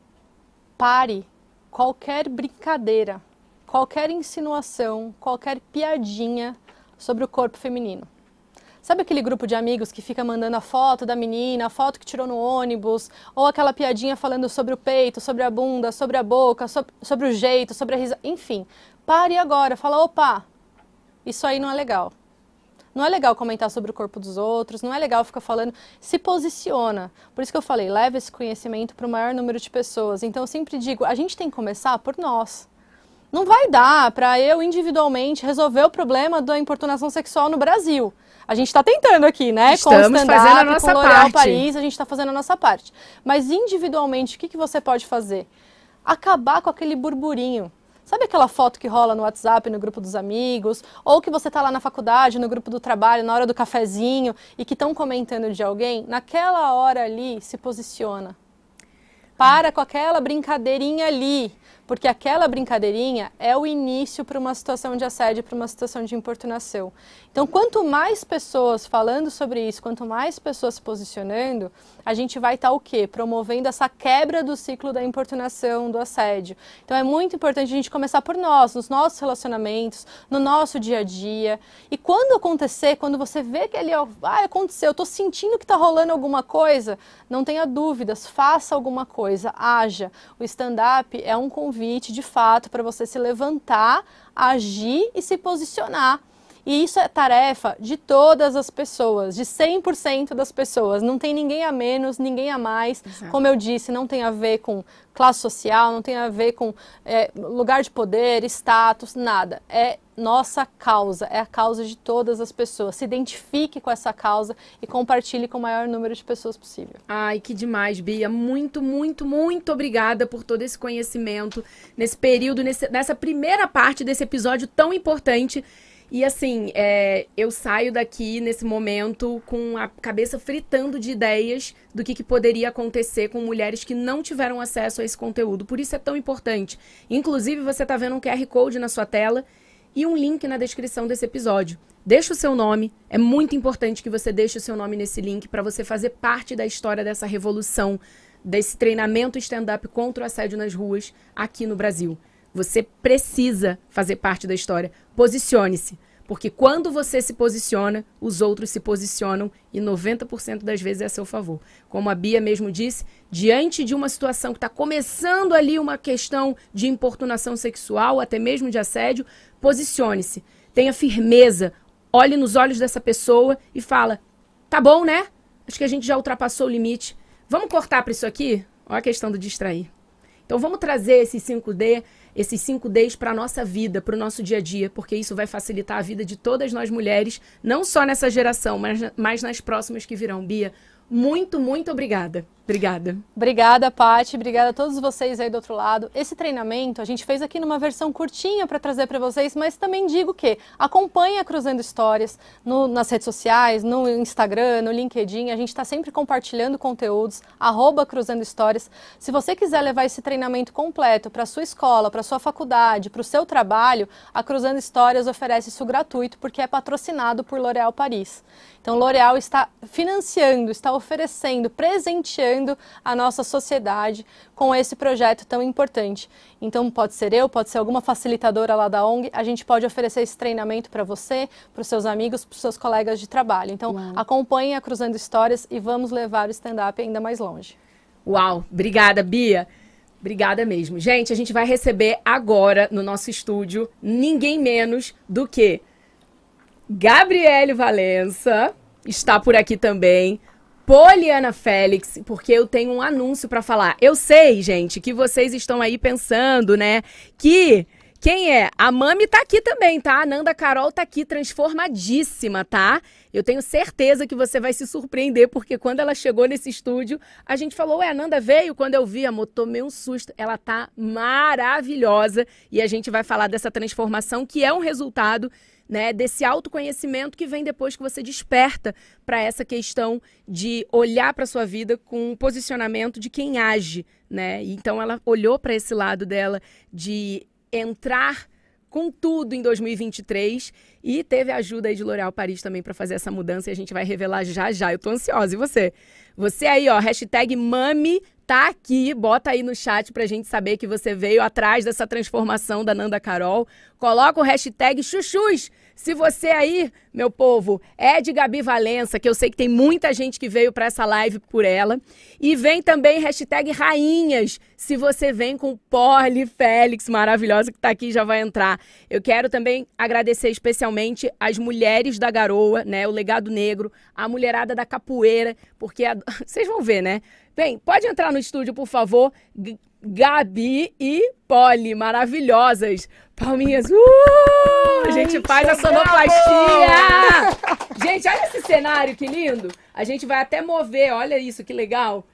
Pare qualquer brincadeira, qualquer insinuação, qualquer piadinha sobre o corpo feminino. Sabe aquele grupo de amigos que fica mandando a foto da menina, a foto que tirou no ônibus, ou aquela piadinha falando sobre o peito, sobre a bunda, sobre a boca, sobre, sobre o jeito, sobre a risa, enfim. Pare agora, fala, opa, isso aí não é legal. Não é legal comentar sobre o corpo dos outros, não é legal ficar falando. Se posiciona. Por isso que eu falei, leva esse conhecimento para o maior número de pessoas. Então eu sempre digo, a gente tem que começar por nós. Não vai dar para eu individualmente resolver o problema da importunação sexual no Brasil. A gente está tentando aqui, né? Estamos com fazendo a nossa com L'Oréal. Paris, a gente está fazendo a nossa parte. Mas individualmente, o que, que você pode fazer? Acabar com aquele burburinho. Sabe aquela foto que rola no WhatsApp, no grupo dos amigos? Ou que você está lá na faculdade, no grupo do trabalho, na hora do cafezinho e que estão comentando de alguém? Naquela hora ali, se posiciona. Para com aquela brincadeirinha ali porque aquela brincadeirinha é o início para uma situação de assédio, para uma situação de importunação. Então, quanto mais pessoas falando sobre isso, quanto mais pessoas se posicionando, a gente vai estar tá, o quê? Promovendo essa quebra do ciclo da importunação, do assédio. Então, é muito importante a gente começar por nós, nos nossos relacionamentos, no nosso dia a dia. E quando acontecer, quando você vê que ali, ó, ah, aconteceu, eu estou sentindo que está rolando alguma coisa, não tenha dúvidas, faça alguma coisa, haja. O stand-up é um convite convite, de fato, para você se levantar, agir e se posicionar. E isso é tarefa de todas as pessoas, de 100% das pessoas. Não tem ninguém a menos, ninguém a mais. Exato. Como eu disse, não tem a ver com classe social, não tem a ver com é, lugar de poder, status, nada. É nossa causa, é a causa de todas as pessoas. Se identifique com essa causa e compartilhe com o maior número de pessoas possível. Ai, que demais, Bia. Muito, muito, muito obrigada por todo esse conhecimento nesse período, nesse, nessa primeira parte desse episódio tão importante. E assim, é, eu saio daqui nesse momento com a cabeça fritando de ideias do que, que, poderia acontecer com mulheres que não tiveram acesso a esse conteúdo. Por isso é tão importante. Inclusive, você está vendo um QR Code na sua tela e um link na descrição desse episódio. Deixa o seu nome, é muito importante que você deixe o seu nome nesse link para você fazer parte da história dessa revolução, desse treinamento stand-up contra o assédio nas ruas aqui no Brasil. Você precisa fazer parte da história. Posicione-se. Porque quando você se posiciona, os outros se posicionam e 90% das vezes é a seu favor. Como a Bia mesmo disse, diante de uma situação que está começando ali uma questão de importunação sexual, até mesmo de assédio, posicione-se. Tenha firmeza. Olhe nos olhos dessa pessoa e fala: tá bom, né? Acho que a gente já ultrapassou o limite. Vamos cortar para isso aqui? Olha a questão do distrair. Então vamos trazer esse 5D esses 5Ds para a nossa vida, para o nosso dia a dia, porque isso vai facilitar a vida de todas nós mulheres, não só nessa geração, mas, mas nas próximas que virão. Bia, muito, muito obrigada. Obrigada. Obrigada, Pati. Obrigada a todos vocês aí do outro lado. Esse treinamento a gente fez aqui numa versão curtinha para trazer para vocês, mas também digo que acompanhe a Cruzando Histórias no, nas redes sociais, no Instagram, no LinkedIn. A gente está sempre compartilhando conteúdos, arroba Cruzando Histórias. Se você quiser levar esse treinamento completo para sua escola, para sua faculdade, para o seu trabalho, a Cruzando Histórias oferece isso gratuito porque é patrocinado por L'Oréal Paris. Então, L'Oréal está financiando, está oferecendo, presenteando a nossa sociedade com esse projeto tão importante. Então, pode ser eu, pode ser alguma facilitadora lá da ONG, a gente pode oferecer esse treinamento para você, para os seus amigos, para os seus colegas de trabalho. Então, Uau. acompanhe a Cruzando Histórias e vamos levar o stand-up ainda mais longe. Uau, obrigada, Bia. Obrigada mesmo. Gente, a gente vai receber agora no nosso estúdio ninguém menos do que Gabriele Valença está por aqui também. Poliana Félix, porque eu tenho um anúncio para falar. Eu sei, gente, que vocês estão aí pensando, né, que quem é? A Mami tá aqui também, tá? A Nanda Carol tá aqui transformadíssima, tá? Eu tenho certeza que você vai se surpreender, porque quando ela chegou nesse estúdio, a gente falou, ué, a Nanda veio? Quando eu vi, amor, tomei um susto. Ela tá maravilhosa e a gente vai falar dessa transformação que é um resultado né, desse autoconhecimento que vem depois que você desperta para essa questão de olhar para sua vida com um posicionamento de quem age, né? Então ela olhou para esse lado dela de entrar com tudo em 2023 e teve a ajuda aí de L'Oréal Paris também para fazer essa mudança e a gente vai revelar já já. Eu tô ansiosa. E você? Você aí, ó, hashtag Mami tá aqui, bota aí no chat pra gente saber que você veio atrás dessa transformação da Nanda Carol. Coloca o hashtag Chuchus se você aí, meu povo, é de Gabi Valença, que eu sei que tem muita gente que veio para essa live por ela. E vem também hashtag Rainhas, se você vem com Porli Félix, maravilhosa, que está aqui já vai entrar. Eu quero também agradecer especialmente as mulheres da garoa, né? O legado negro, a mulherada da capoeira, porque a... vocês vão ver, né? Vem, pode entrar no estúdio, por favor. Gabi e Polly, maravilhosas. Palminhas. Uh! A gente faz a sonoplastia. Gente, olha esse cenário, que lindo. A gente vai até mover, olha isso, que legal.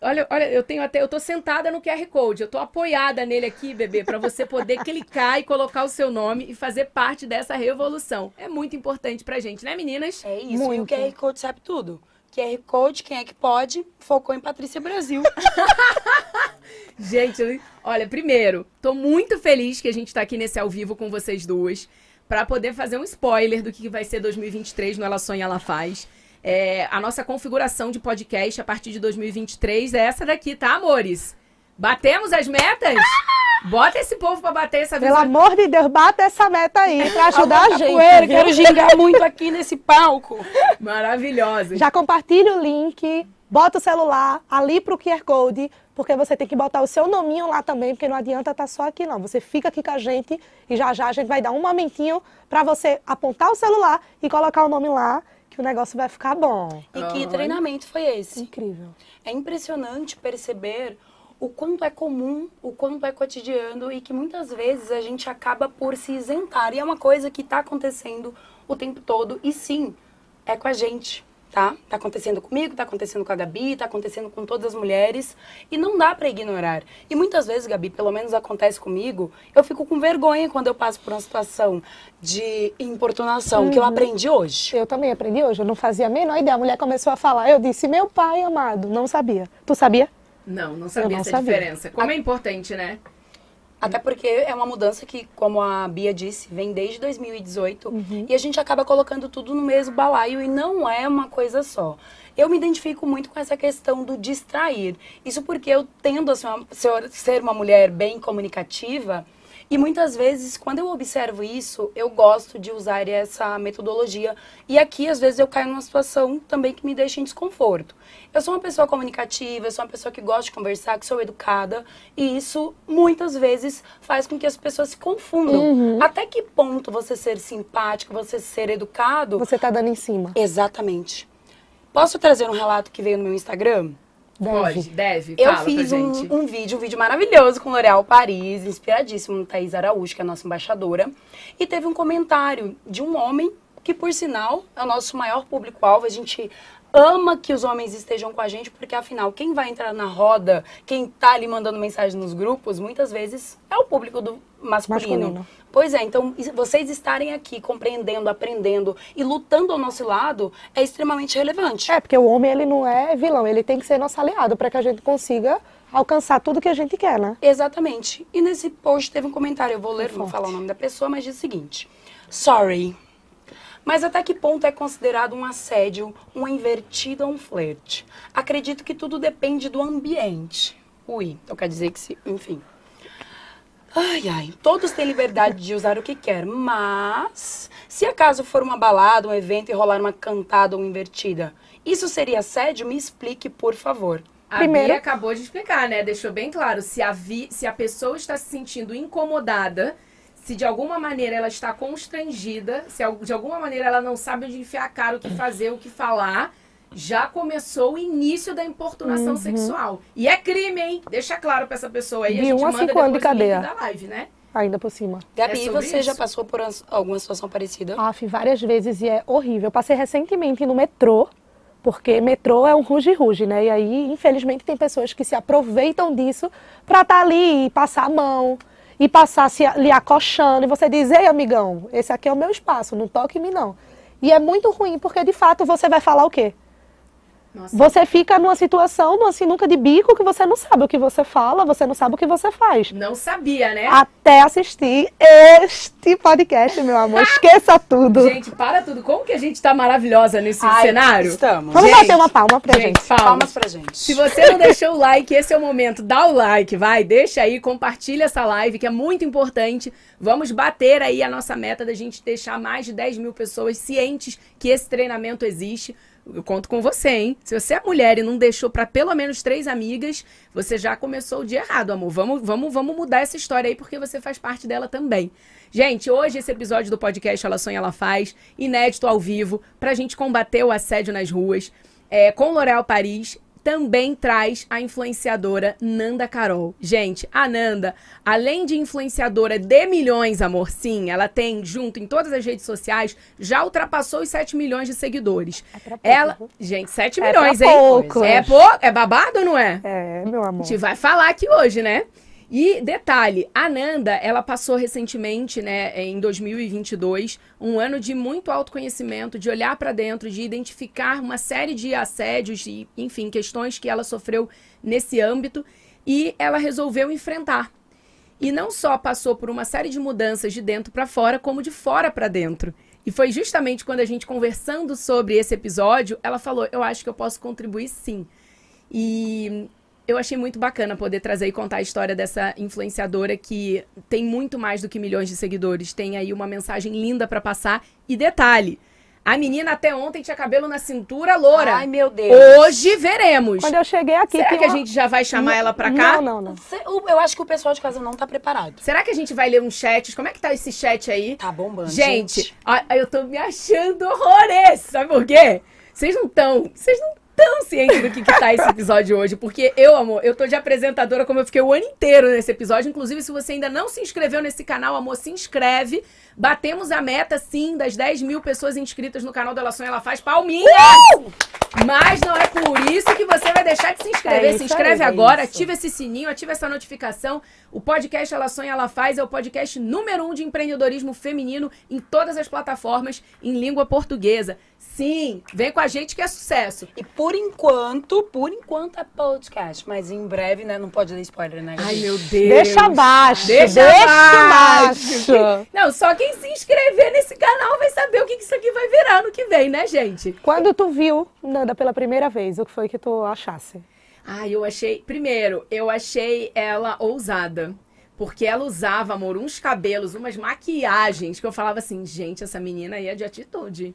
Olha, olha, eu tenho até, eu tô sentada no QR Code, eu tô apoiada nele aqui, bebê, para você poder clicar e colocar o seu nome e fazer parte dessa revolução. É muito importante pra gente, né, meninas? É isso, muito. e o QR Code sabe tudo. QR Code, quem é que pode, focou em Patrícia Brasil. gente, olha, primeiro, tô muito feliz que a gente tá aqui nesse ao vivo com vocês duas, para poder fazer um spoiler do que vai ser 2023 no Ela Sonha, Ela Faz. É, a nossa configuração de podcast a partir de 2023 é essa daqui, tá, amores? Batemos as metas? Bota esse povo pra bater essa Pelo amor de Deus, bata essa meta aí pra ajudar a gente. Capoeira, quero gingar muito aqui nesse palco. Maravilhosa. Já compartilha o link, bota o celular ali pro QR Code, porque você tem que botar o seu nominho lá também, porque não adianta estar tá só aqui não. Você fica aqui com a gente e já já a gente vai dar um momentinho para você apontar o celular e colocar o nome lá, que o negócio vai ficar bom. E que treinamento foi esse? Incrível. É impressionante perceber o quanto é comum, o quanto é cotidiano e que muitas vezes a gente acaba por se isentar. E é uma coisa que está acontecendo o tempo todo e sim, é com a gente, tá? Tá acontecendo comigo, tá acontecendo com a Gabi, tá acontecendo com todas as mulheres e não dá para ignorar. E muitas vezes, Gabi, pelo menos acontece comigo, eu fico com vergonha quando eu passo por uma situação de importunação uhum. que eu uhum. aprendi hoje. Eu também aprendi hoje, eu não fazia a menor ideia. A mulher começou a falar, eu disse: "Meu pai amado, não sabia". Tu sabia? Não, não sabia não essa sabia. diferença. Como a... é importante, né? Até porque é uma mudança que, como a Bia disse, vem desde 2018 uhum. e a gente acaba colocando tudo no mesmo balaio e não é uma coisa só. Eu me identifico muito com essa questão do distrair. Isso porque eu tendo a ser uma mulher bem comunicativa, e muitas vezes, quando eu observo isso, eu gosto de usar essa metodologia. E aqui, às vezes, eu caio numa situação também que me deixa em desconforto. Eu sou uma pessoa comunicativa, eu sou uma pessoa que gosta de conversar, que sou educada. E isso, muitas vezes, faz com que as pessoas se confundam. Uhum. Até que ponto você ser simpático, você ser educado... Você tá dando em cima. Exatamente. Posso trazer um relato que veio no meu Instagram? Deve. Pode, deve. Eu fiz um, um, vídeo, um vídeo maravilhoso com L'Oréal Paris, inspiradíssimo no Thaís Araújo, que é a nossa embaixadora. E teve um comentário de um homem que, por sinal, é o nosso maior público-alvo. A gente ama que os homens estejam com a gente, porque afinal, quem vai entrar na roda, quem tá ali mandando mensagem nos grupos, muitas vezes é o público do masculino. masculino. Pois é, então vocês estarem aqui compreendendo, aprendendo e lutando ao nosso lado é extremamente relevante. É, porque o homem ele não é vilão, ele tem que ser nosso aliado para que a gente consiga alcançar tudo que a gente quer, né? Exatamente. E nesse post teve um comentário, eu vou ler, não vou falar o nome da pessoa, mas diz o seguinte: Sorry. Mas até que ponto é considerado um assédio, uma invertida ou um flerte? Acredito que tudo depende do ambiente. Ui, então quer dizer que se, enfim. Ai, ai, todos têm liberdade de usar o que quer, mas se acaso for uma balada, um evento e rolar uma cantada ou invertida, isso seria assédio? Me explique, por favor. A Primeiro... Bia acabou de explicar, né? Deixou bem claro. Se a, vi... se a pessoa está se sentindo incomodada, se de alguma maneira ela está constrangida, se de alguma maneira ela não sabe onde enfiar a cara, o que fazer, o que falar, já começou o início da importunação uhum. sexual. E é crime, hein? Deixa claro pra essa pessoa aí. De a gente um a cinco anos de cadeia. Da live, né? Ainda por cima. Gabi, é você isso? já passou por alguma situação parecida? Ah, várias vezes e é horrível. Eu passei recentemente no metrô, porque metrô é um ruge-ruge, né? E aí, infelizmente, tem pessoas que se aproveitam disso pra estar tá ali e passar a mão e passar se lhe acochando. E você diz, ei, amigão, esse aqui é o meu espaço, não toque em mim, não. E é muito ruim, porque de fato você vai falar o quê? Nossa. Você fica numa situação, numa sinuca de bico, que você não sabe o que você fala, você não sabe o que você faz. Não sabia, né? Até assistir este podcast, meu amor. Esqueça tudo. Gente, para tudo. Como que a gente tá maravilhosa nesse Ai, cenário? Estamos. Vamos Gente, bater uma palma pra gente. Gente, palmas. Palmas pra gente. Se você não deixou o like, esse é o momento. Dá o like, vai. Deixa aí, compartilha essa live, que é muito importante. Vamos bater aí a nossa meta da gente deixar mais de 10 mil pessoas cientes que esse treinamento existe. Eu conto com você, hein? Se você é mulher e não deixou para pelo menos três amigas, você já começou o dia errado, amor. Vamos, vamos, vamos mudar essa história aí, porque você faz parte dela também. Gente, hoje esse episódio do podcast Ela Sonha, Ela Faz, inédito ao vivo, pra gente combater o assédio nas ruas, é, com L'Oréal Paris, também traz a influenciadora Nanda Carol. Gente, a Nanda, além de influenciadora de milhões, amor, sim, ela tem, junto em todas as redes sociais, já ultrapassou os 7 milhões de seguidores. É pra pouco, ela, gente, 7 É milhões, pra hein? pouco. É, pouco? é babado ou não é? É, meu A amor. gente vai falar aqui hoje, né? E detalhe, a Nanda, ela passou recentemente, né, em 2022, um ano de muito autoconhecimento, de olhar pra dentro, de identificar uma série de assédios e, enfim, questões que ela sofreu nesse âmbito e ela resolveu enfrentar. E não só passou por uma série de mudanças de dentro pra fora, como de fora pra dentro. E foi justamente quando a gente conversando sobre esse episódio, ela falou: "Eu acho que eu posso contribuir sim". E eu achei muito bacana poder trazer e contar a história dessa influenciadora que tem muito mais do que milhões de seguidores. Tem aí uma mensagem linda pra passar. E detalhe: a menina até ontem tinha cabelo na cintura loura. Ai, meu Deus. Hoje veremos. Quando eu cheguei aqui... Será tinha que a uma- gente já vai chamar ela pra cá? Não, não, não. Eu acho que o pessoal de casa não tá preparado. Será que a gente vai ler uns chats? Como é que tá esse chat aí? Tá bombando. Gente, ó, eu tô me achando horrores. Sabe por quê? Vocês não estão. Vocês não estão cientes do que, que tá esse episódio hoje. Porque eu, amor, eu tô de apresentadora como eu fiquei o ano inteiro nesse episódio. Inclusive, se você ainda não se inscreveu nesse canal, amor, se inscreve. Batemos a meta, sim, das 10 mil pessoas inscritas no canal Dela Sonha, ela faz palminha. Mas não é por isso que você vai deixar de se inscrever. É se inscreve aí, é agora, ativa esse sininho, ativa essa notificação. O podcast Ela Sonha, Ela Faz é o podcast número um de empreendedorismo feminino em todas as plataformas em língua portuguesa. Sim, vem com a gente que é sucesso. E por enquanto, por enquanto é podcast. Mas em breve, né? Não pode dar spoiler, né? Ai, meu Deus. Deixa abaixo. Deixa, abaixo. abaixo. Não, só quem se inscrever nesse canal vai saber o que que isso aqui vai virar no que vem, né, gente? Quando tu viu Nanda pela primeira vez, o que foi que tu achasse? Ah, eu achei. Primeiro, eu achei ela ousada. Porque ela usava, amor, uns cabelos, umas maquiagens que eu falava assim, gente, essa menina aí é de atitude.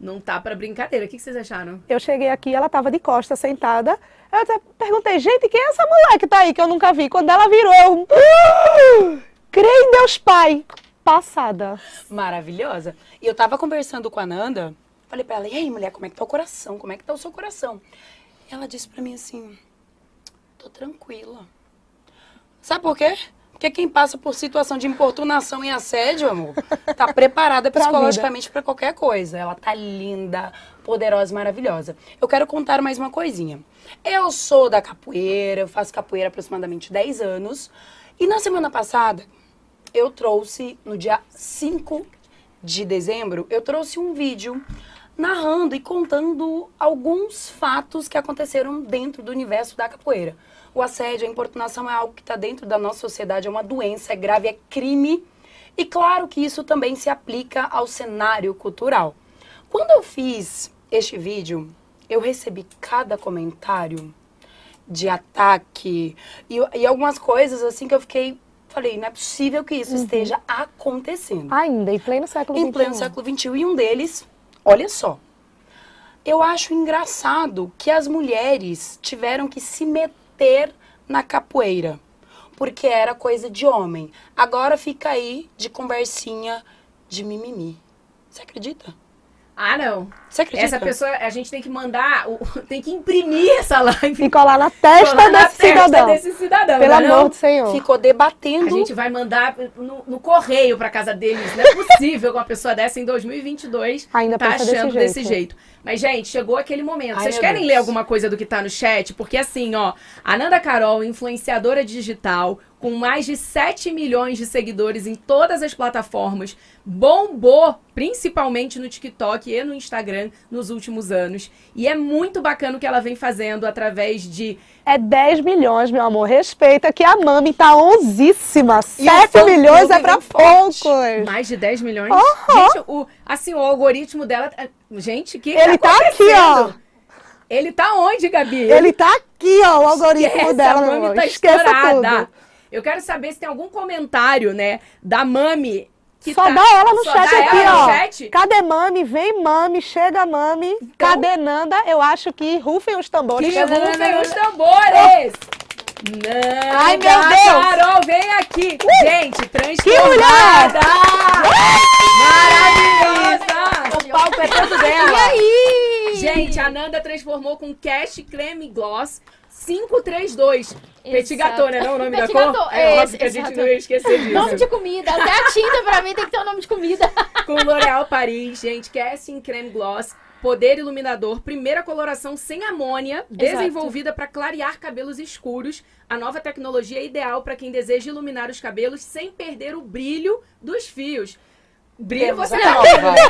Não tá pra brincadeira. O que, que vocês acharam? Eu cheguei aqui, ela tava de costa, sentada. Eu até perguntei, gente, quem é essa mulher que tá aí, que eu nunca vi? Quando ela virou, eu... "Ah! Creio em Deus Pai. Passada. Maravilhosa. E eu tava conversando com a Nanda, falei pra ela, e aí, mulher, como é que tá o coração? Como é que tá o seu coração? E ela disse pra mim assim, tô tranquila. Sabe por quê? Porque quem passa por situação de importunação e assédio, amor, tá preparada psicologicamente pra qualquer coisa. Ela tá linda, poderosa, maravilhosa. Eu quero contar mais uma coisinha. Eu sou da capoeira, eu faço capoeira há aproximadamente 10 anos. E na semana passada, eu trouxe, no dia 5 de dezembro, eu trouxe um vídeo narrando e contando alguns fatos que aconteceram dentro do universo da capoeira. O assédio, a importunação é algo que está dentro da nossa sociedade, é uma doença, é grave, é crime. E claro que isso também se aplica ao cenário cultural. Quando eu fiz este vídeo, eu recebi cada comentário de ataque e, e algumas coisas assim que eu fiquei. Falei, não é possível que isso esteja acontecendo Ainda, em pleno século em pleno XXI. século XXI, e um deles, olha só, eu acho engraçado que as mulheres tiveram que se meter na capoeira, porque era coisa de homem. Agora fica aí de conversinha de mimimi. Você acredita? Ah, não. Você acredita? Essa pessoa, a gente tem que mandar, tem que imprimir essa live. E colar na testa colar na desse testa cidadão. desse cidadão. Pelo não é amor do Senhor. Ficou A debatendo. gente vai mandar no, no correio pra casa deles. Não é possível que uma pessoa dessa em 2022 Ainda tá pensa desse achando desse jeito. jeito. Mas, gente, chegou aquele momento. Ai, Vocês querem Deus. ler alguma coisa do que tá no chat? Porque, assim, ó, a Nanda Carol, influenciadora digital, com mais de 7 milhões de seguidores em todas as plataformas, bombou principalmente no TikTok e no Instagram nos últimos anos. E é muito bacana o que ela vem fazendo através de É 10 milhões, meu amor. Respeita que a Mami tá onzíssima. E o 7 fã milhões é pra vem forte. poucos. mais de 10 milhões. Gente, o, assim, o algoritmo dela. Gente, que Ele tá aqui, ó. Ele tá onde, Gabi? Ele tá aqui, ó, o algoritmo dela, a Mami tá Esqueça estourada. tudo. Eu quero saber se tem algum comentário, né, da Mami Só tá... dá ela no Só chat dá aqui, ela no ó. chat? Cadê Mami? Vem Mami, chega Mami. Cadê Nanda? Eu acho que rufem os tambores. Que rufem os tambores! Nanda, Ai, meu Deus! Carol, vem aqui! Gente, mulher! transformada! Maravilhosa! O palco é todo E dela. aí? Gente, a Nanda transformou com Cash Creme Gloss 532. Petit Gâteau, né? Não o nome da Petit cor? É esse, óbvio que a gente exato. não ia esquecer disso. Nome de comida. Até a tinta pra mim tem que ter um nome de comida. Com L'Oréal Paris, gente, Casting Creme Gloss, poder iluminador, primeira coloração sem amônia, desenvolvida para clarear cabelos escuros. A nova tecnologia é ideal para quem deseja iluminar os cabelos sem perder o brilho dos fios. Brilho Temos você né?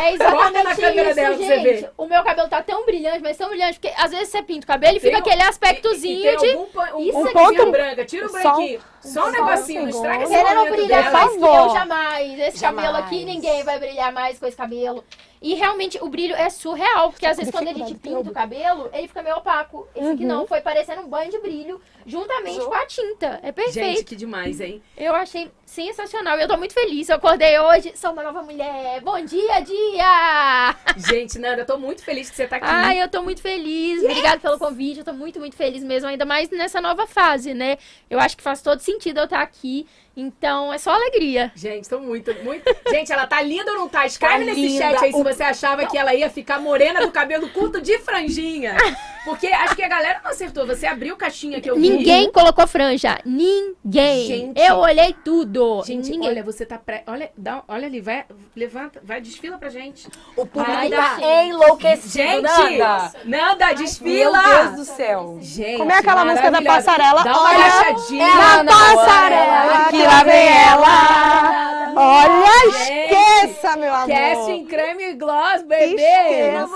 É exatamente na câmera isso, dela você gente. ver. O meu cabelo tá tão brilhante, mas tão brilhante, porque às vezes você pinta o cabelo e Tem fica um- aquele E- aspectozinho e de... tem algum, um, Isso um aqui. ponto branca. Tira o branquinho. Só um negocinho, não estraga esse momento brilhar dela. mais que eu jamais. Esse cabelo aqui, Jamais. ninguém vai brilhar mais com esse cabelo. E realmente o brilho é surreal, porque às vezes quando a gente pinta o cabelo, ele fica meio opaco. Esse aqui não, foi parecendo um banho de brilho juntamente com a tinta. É perfeito. Gente, que demais, hein? Eu achei sensacional. Eu tô muito feliz. Eu acordei hoje, sou uma nova mulher. Bom dia, dia! Gente, Nanda, eu tô muito feliz que você tá aqui. Ai, eu tô muito feliz. Obrigada pelo convite. Eu tô muito, muito feliz mesmo. Ainda mais nessa nova fase, né? Eu acho que faz todo sentido eu estar aqui. Então, é só alegria. Gente, tô muito, muito. Gente, ela tá linda ou não tá? Escreve Tá nesse linda. chat aí se você achava que ela ia ficar morena do cabelo curto de franjinha. Porque acho que a galera não acertou. Você abriu caixinha que eu vi. Ninguém colocou franja. Ninguém. Gente. eu olhei tudo. Gente, Ninguém. olha, você tá pré. Olha, dá, olha ali, vai, levanta, vai, desfila pra gente. O público Ai, tá gente. enlouquecido, Gente! Nanda. Nanda, Meu desfila! Deus do céu. Gente, Como é aquela música da passarela? Dá uma Olha, é Na passarela, que lá vem ela. Olha, esqueça, meu amor. Casting creme gloss, bebê. Esqueça.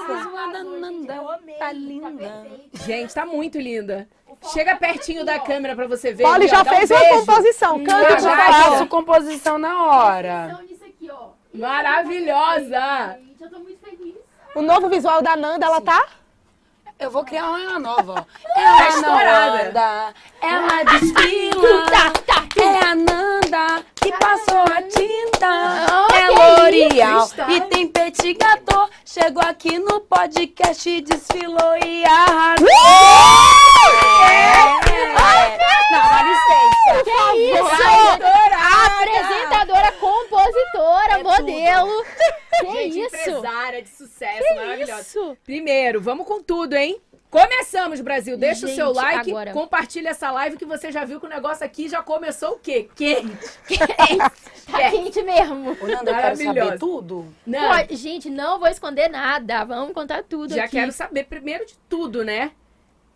Nanda, tá linda. Gente, tá muito linda. Chega pertinho da câmera pra você ver. Ó, já um fez uma composição. Canta, Eu por já favor. faço composição na hora. Maravilhosa! Gente, eu tô muito feliz. O novo visual da Nanda, ela tá? Eu vou criar uma nova, ó. Ela não estourada. anda, ela desfila. É a Nanda que passou a tinta. Ah, é L'Oreal e tem petit gâteau. Chegou aqui no podcast, desfilou e arrasou. É. Não, dá licença. Que isso? Apresentadora, compositora, modelo. Que Gente, isso? empresária de sucesso, Que maravilhosa. isso? Primeiro, vamos com tudo, hein? Começamos, Brasil. Deixa o seu Gente, like, agora. compartilha essa live que você já viu que o negócio aqui já começou o quê? Quente. Tá quente mesmo. Ô, Nanda, eu quero saber tudo. Não, Pô, gente, não vou esconder nada. Vamos contar tudo já aqui. quero saber primeiro de tudo, né?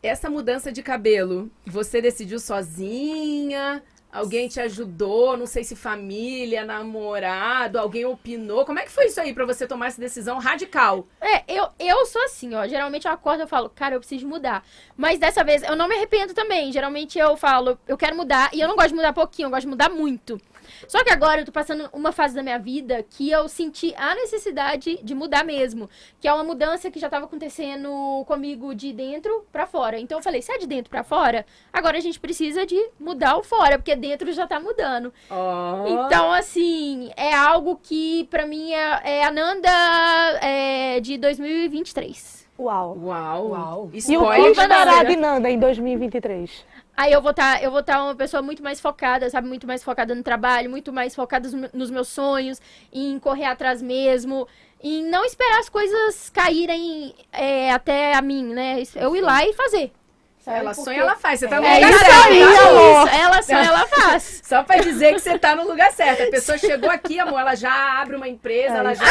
Essa mudança de cabelo, você decidiu sozinha? Alguém te ajudou? Não sei se família, namorado, alguém opinou. Como é que foi isso aí pra você tomar essa decisão radical? É, eu, eu sou assim, ó. Geralmente eu acordo e falo, cara, eu preciso mudar. Mas dessa vez eu não me arrependo também. Geralmente eu falo, eu quero mudar. E eu não gosto de mudar pouquinho, eu gosto de mudar muito. Só que agora eu tô passando uma fase da minha vida que eu senti a necessidade de mudar mesmo. Que é uma mudança que já tava acontecendo comigo de dentro pra fora. Então eu falei, se é de dentro pra fora, agora a gente precisa de mudar o fora, porque dentro já tá mudando. Ó. Então, assim, é algo que pra mim é, é a Nanda é, de 2023. Uau. Uau. Uau. E o que de Nanda em 2023? Aí eu vou estar eu vou tá uma pessoa muito mais focada, sabe? Muito mais focada no trabalho, muito mais focada nos meus sonhos, em correr atrás mesmo, em não esperar as coisas caírem é, até a mim, né? Eu ir lá e fazer. Ela Porque- sonha, ela faz. Você tá no É lugar certo. aí, tá? amor. Ela só ela faz. Só pra dizer que você tá no lugar certo. A pessoa chegou aqui, amor, ela já abre uma empresa, É ela já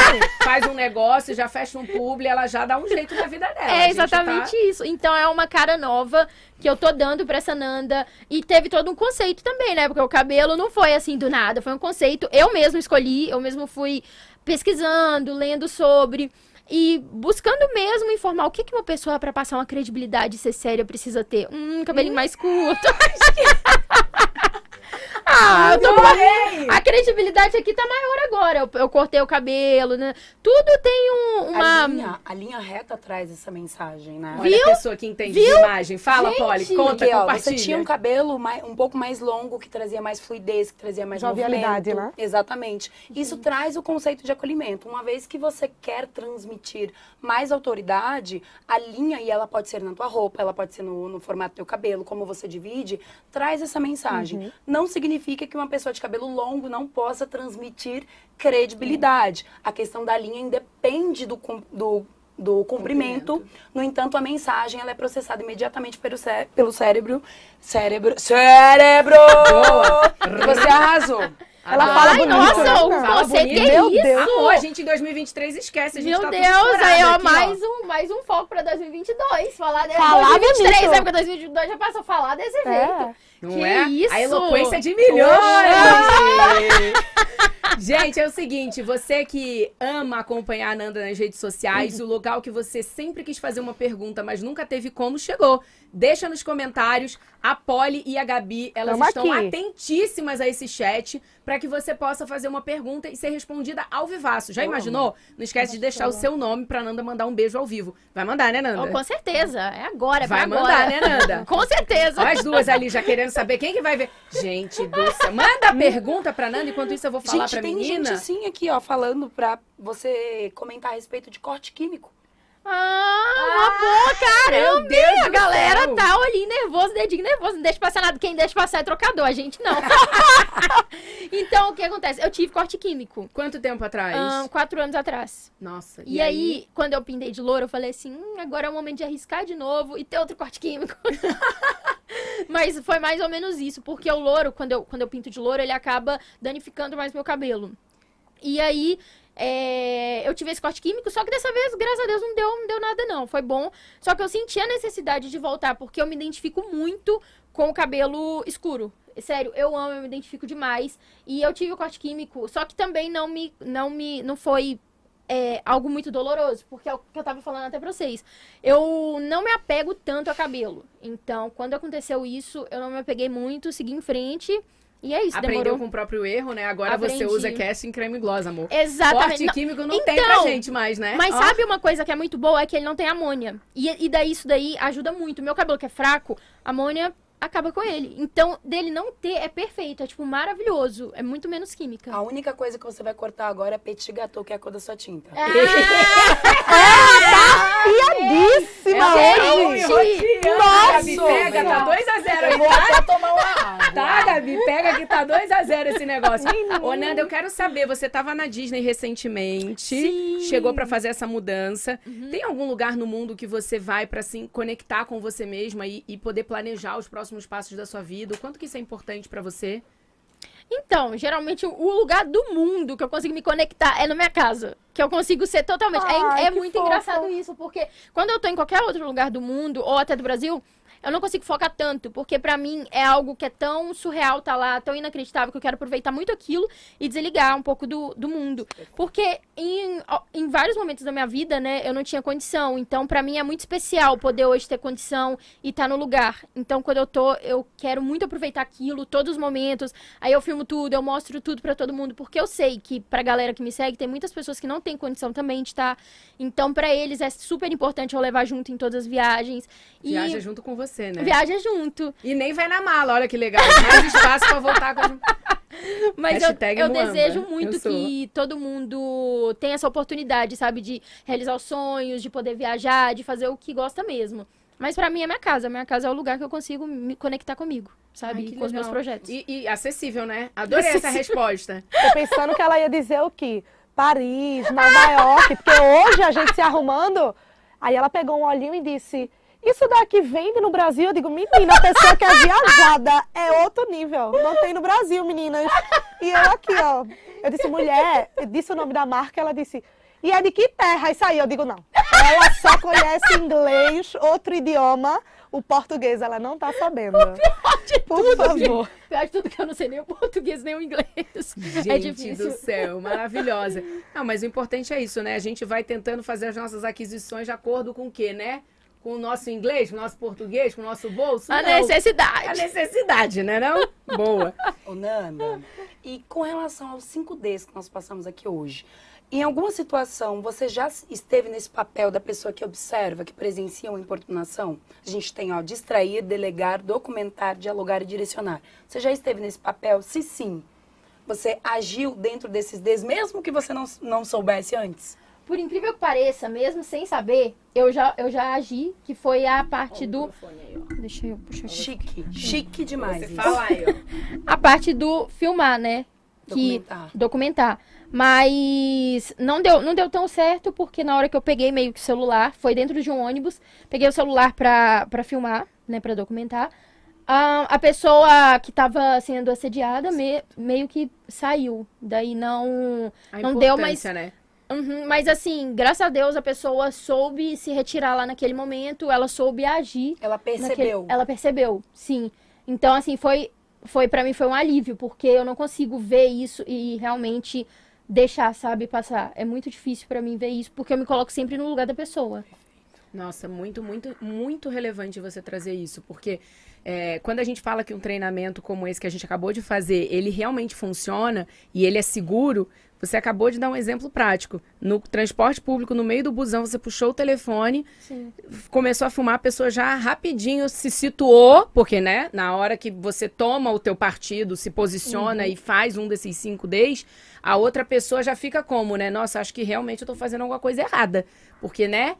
faz um negócio, já fecha um publi, ela já dá um jeito na vida dela. É exatamente tá- isso. Então é uma cara nova que eu tô dando pra essa Nanda. E teve todo um conceito também, né? Porque o cabelo não foi assim do nada. Foi um conceito. Eu mesmo escolhi, eu mesmo fui pesquisando, lendo sobre. E buscando mesmo informar o que, que uma pessoa, pra passar uma credibilidade e ser séria, precisa ter. Hum, cabelinho mais curto. ah, eu tô com uma... A credibilidade aqui tá maior agora. Eu, eu cortei o cabelo, né? Tudo tem um- uma. A linha, a linha reta traz essa mensagem, né? Olha a pessoa que entende de imagem. Fala, Gente! Polly, conta, Porque, ó, compartilha. você tinha um cabelo mai- um pouco mais longo, que trazia mais fluidez, que trazia mais Jovialidade, movimento. né? Exatamente. Isso traz o conceito de acolhimento. Uma vez que você quer transmitir mais autoridade, a linha, e ela pode ser na tua roupa, ela pode ser no, no formato do teu cabelo, como você divide, traz essa mensagem. Não significa que uma pessoa de cabelo longo não possa transmitir credibilidade. A questão da linha independe do, do do comprimento. No entanto, a mensagem ela é processada imediatamente pelo, cé pelo cérebro. Cérebro. Cérebro! E você arrasou. Ela Adoro. fala Ai, bonito, nossa, né? o Fala bonito. que é Meu isso? Deus. Amor, a gente em 2023 esquece, a gente Meu tá Deus, aí ó, aqui, mais, Um, mais um foco pra 2022. Falar de Falar 2023, bonito. né? Porque 2022 já passou a falar desse É. jeito. Não Que é? isso? A eloquência de milhões! Gente, é o seguinte, você que ama acompanhar a Nanda nas redes sociais, o local que você sempre quis fazer uma pergunta, mas nunca teve como, chegou. Deixa nos comentários. A Polly e a Gabi, elas Tamo estão aqui. atentíssimas a esse chat para que você possa fazer uma pergunta e ser respondida ao vivaço. Já imaginou? Não esquece de deixar o seu nome pra Nanda mandar um beijo ao vivo. Vai mandar, né, Nanda? Oh, com certeza, é agora, é Vai pra mandar, agora. né, Nanda? Com certeza. Olha as duas ali já querendo saber quem que vai ver. Gente do céu. Manda a pergunta pra Nanda, enquanto isso eu vou falar gente, pra tem menina. gente sim aqui, ó, falando pra você comentar a respeito de corte químico. Ah, uma boa, caramba! A galera céu. tá olhinho nervoso, dedinho nervoso. Não deixa passar nada. Quem deixa passar é trocador, a gente não. então, o que acontece? Eu tive corte químico. Quanto tempo atrás? ahn, quatro anos atrás. Nossa. E, aí, quando eu pintei de louro, eu falei assim: hum, agora é o momento de arriscar de novo e ter outro corte químico. Mas foi mais ou menos isso, porque o louro, quando eu, quando eu pinto de louro, ele acaba danificando mais meu cabelo. E aí, é, eu tive esse corte químico, só que dessa vez, graças a Deus, não deu, não deu nada, não. Foi bom. Só que eu senti a necessidade de voltar, porque eu me identifico muito com o cabelo escuro. Sério, eu amo, eu me identifico demais. E eu tive o corte químico, só que também não me, não me, não foi é, algo muito doloroso, porque é o que eu tava falando até pra vocês. Eu não me apego tanto a cabelo. Então, quando aconteceu isso, eu não me apeguei muito, segui em frente. E é isso, Aprendeu demorou. com o próprio erro, né? Agora você Aprendi. usa casting creme gloss, amor. Exatamente. Corte Não, químico não tem pra Então, gente mais, né? Mas Ó, sabe uma coisa que é muito boa? É que ele não tem amônia. E, e daí isso daí ajuda muito. Meu cabelo que é fraco, amônia acaba com ele. Então, dele não ter é perfeito. É, tipo, maravilhoso. É muito menos química. A única coisa que você vai cortar agora é petit gâteau, que é a cor da sua tinta. Piadíssima Gente! hoje. Nossa! Gabi, Nossa, pega, tá velho. 2x0 Eu aí, vou tá? até tomar uma água. Tá, Gabi, pega que tá 2x0 esse negócio. Ô, Nanda, eu quero saber, você tava na Disney recentemente, Sim. chegou pra fazer essa mudança. Uhum. Tem algum lugar no mundo que você vai pra assim conectar com você mesma e, e poder planejar os próximos passos da sua vida? O quanto que isso é importante pra você? Então, geralmente o- lugar do mundo que eu consigo me conectar é na minha casa. Que eu consigo ser totalmente. É- Ai, é que muito fofo. engraçado isso, porque quando eu tô em qualquer outro lugar do mundo, ou até do Brasil, eu não consigo focar tanto, porque pra mim é algo que é tão surreal tá lá, tão inacreditável, que eu quero aproveitar muito aquilo e desligar um pouco do, do mundo. Porque em, em vários momentos da minha vida, né, eu não tinha condição. Então, pra mim é muito especial poder hoje ter condição e estar no lugar. Então, quando eu tô, eu quero muito aproveitar aquilo, todos os momentos. Aí eu filmo tudo, eu mostro tudo pra todo mundo, porque eu sei que pra galera que me segue, tem muitas pessoas que não têm condição também de estar. Então, pra eles é super importante eu levar junto em todas as viagens. E Viaja junto com você, né? viaja junto. E nem vai na mala, olha que legal. Mais espaço pra voltar com as... Mas eu, Hashtag eu Muamba. desejo muito Eu que todo mundo tenha essa oportunidade, sabe? De realizar os sonhos, de poder viajar, de fazer o que gosta mesmo. Mas pra mim é minha casa. Minha casa é o lugar que eu consigo me conectar comigo, sabe? Ai, que Com os meus legal. projetos. E, e acessível, né? Adorei essa resposta. Tô pensando que ela ia dizer o quê? Paris, Nova York, porque hoje a gente se arrumando. Aí ela pegou um olhinho e disse: Isso daqui vende no Brasil? Eu digo, menina, a pessoa que é viajada é outro nível. Não tem no Brasil, meninas. E eu aqui, ó. Eu disse, mulher, eu disse o nome da marca, ela disse, e é de que terra? Isso aí, eu digo, não. Ela só conhece inglês, outro idioma, o português ela não tá sabendo. Por favor. Pior de tudo que eu não sei nem o português nem o inglês. Gente é difícil. do céu, maravilhosa. Não, mas o importante é isso, né? A gente vai tentando fazer as nossas aquisições de acordo com o quê, né? Com o nosso inglês, com o nosso português, com o nosso bolso? A Não. necessidade. A necessidade, né? Não? Boa. Ô, Nanda, e com relação aos 5Ds que nós passamos aqui hoje, em alguma situação você já esteve nesse papel da pessoa que observa, que presencia uma importunação? A gente tem, ó, distrair, delegar, documentar, dialogar e direcionar. Você já esteve nesse papel? Se sim, você agiu dentro desses Ds, mesmo que você não, não soubesse antes? Por incrível que pareça, mesmo sem saber, eu já, eu já agi, que foi a parte do. Deixa eu puxar aqui. Chique, chique demais. Você fala aí, ó. A parte do filmar, né? Que, Documentar. documentar. Mas não deu, não deu tão certo, porque na hora que eu peguei meio que o celular, foi dentro de um ônibus, peguei o celular pra, pra filmar, né, pra documentar. Ah, a pessoa que tava sendo assediada me- meio que saiu. Daí não. A Não deu, importância, né? Uhum, mas assim, graças a Deus a pessoa soube se retirar lá naquele momento, ela soube agir. Ela naquele- percebeu. Ela percebeu, sim. Então, assim, foi, foi para mim foi um alívio, porque eu não consigo ver isso e realmente deixar, sabe, passar. É muito difícil pra mim ver isso, porque eu me coloco sempre no lugar da pessoa. Nossa, muito, muito, muito relevante você trazer isso, porque é, quando a gente fala que um treinamento como esse que a gente acabou de fazer, ele realmente funciona e ele é seguro, você acabou de dar um exemplo prático. No transporte público, no meio do busão, você puxou o telefone, Sim. começou a filmar, a pessoa já rapidinho se situou, porque, né, na hora que você toma o teu partido, se posiciona e faz um desses cinco Ds, a outra pessoa já fica como, né? Nossa, acho que realmente eu tô fazendo alguma coisa errada. Porque, né?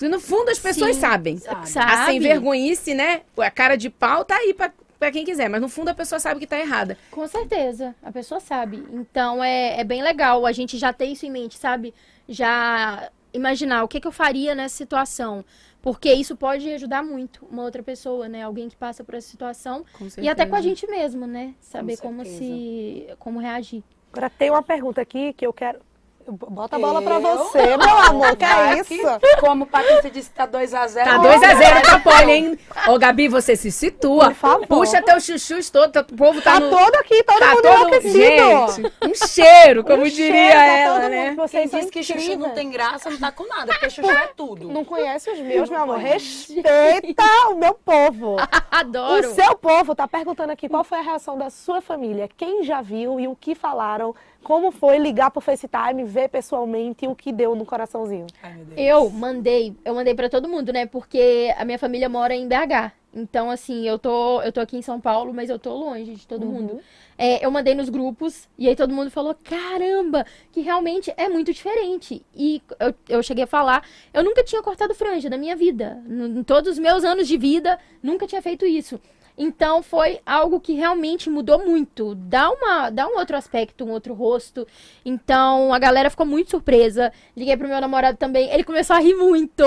No fundo, as pessoas Sim, sabem. sabe. A sem vergonhice, né? A cara de pau tá aí pra, pra quem quiser. Mas no fundo, a pessoa sabe que tá errada. Com certeza, a pessoa sabe. Então é, é bem legal a gente já ter isso em mente, sabe? Já imaginar o que, que eu faria nessa situação. Porque isso pode ajudar muito uma outra pessoa, né? Alguém que passa por essa situação. Com E até com a gente mesmo, né? Saber como certeza. se. como reagir. Agora tem uma pergunta aqui que eu quero. Bota a bola pra Eu? você, meu amor. Que é isso? Como o Patrícia disse que tá 2x0. Tá 2x0 pra Poli, hein? Ô, Gabi, você se situa. Por favor. Puxa teus chuchus todo. tá- O povo tá, Tá no... todo aqui, todo tá mundo todo... enlouquecido. Gente, um cheiro, como Um diria cheiro, tá ela, todo né? Quem são diz que chuchu não tem graça não tá com nada, porque chuchu é tudo. Não conhece os meus, meu amor. Respeita o meu povo. Adoro! O seu povo tá perguntando aqui qual foi a reação da sua família, quem já viu e o que falaram, como foi ligar pro FaceTime, ver pessoalmente o que deu no coraçãozinho. Ai. Eu mandei, eu mandei pra todo mundo, né? Porque a minha família mora em BH. Então, assim, eu tô, eu tô aqui em São Paulo, mas eu tô longe de todo mundo. É, eu mandei nos grupos e aí todo mundo falou: caramba, que realmente é muito diferente. E eu, eu cheguei a falar: eu nunca tinha cortado franja na minha vida. N- Em todos os meus anos de vida, nunca tinha feito isso. Então foi algo que realmente mudou muito. Dá, uma, dá um outro aspecto, um outro rosto. Então a galera ficou muito surpresa. Liguei pro meu namorado também. Ele começou a rir muito.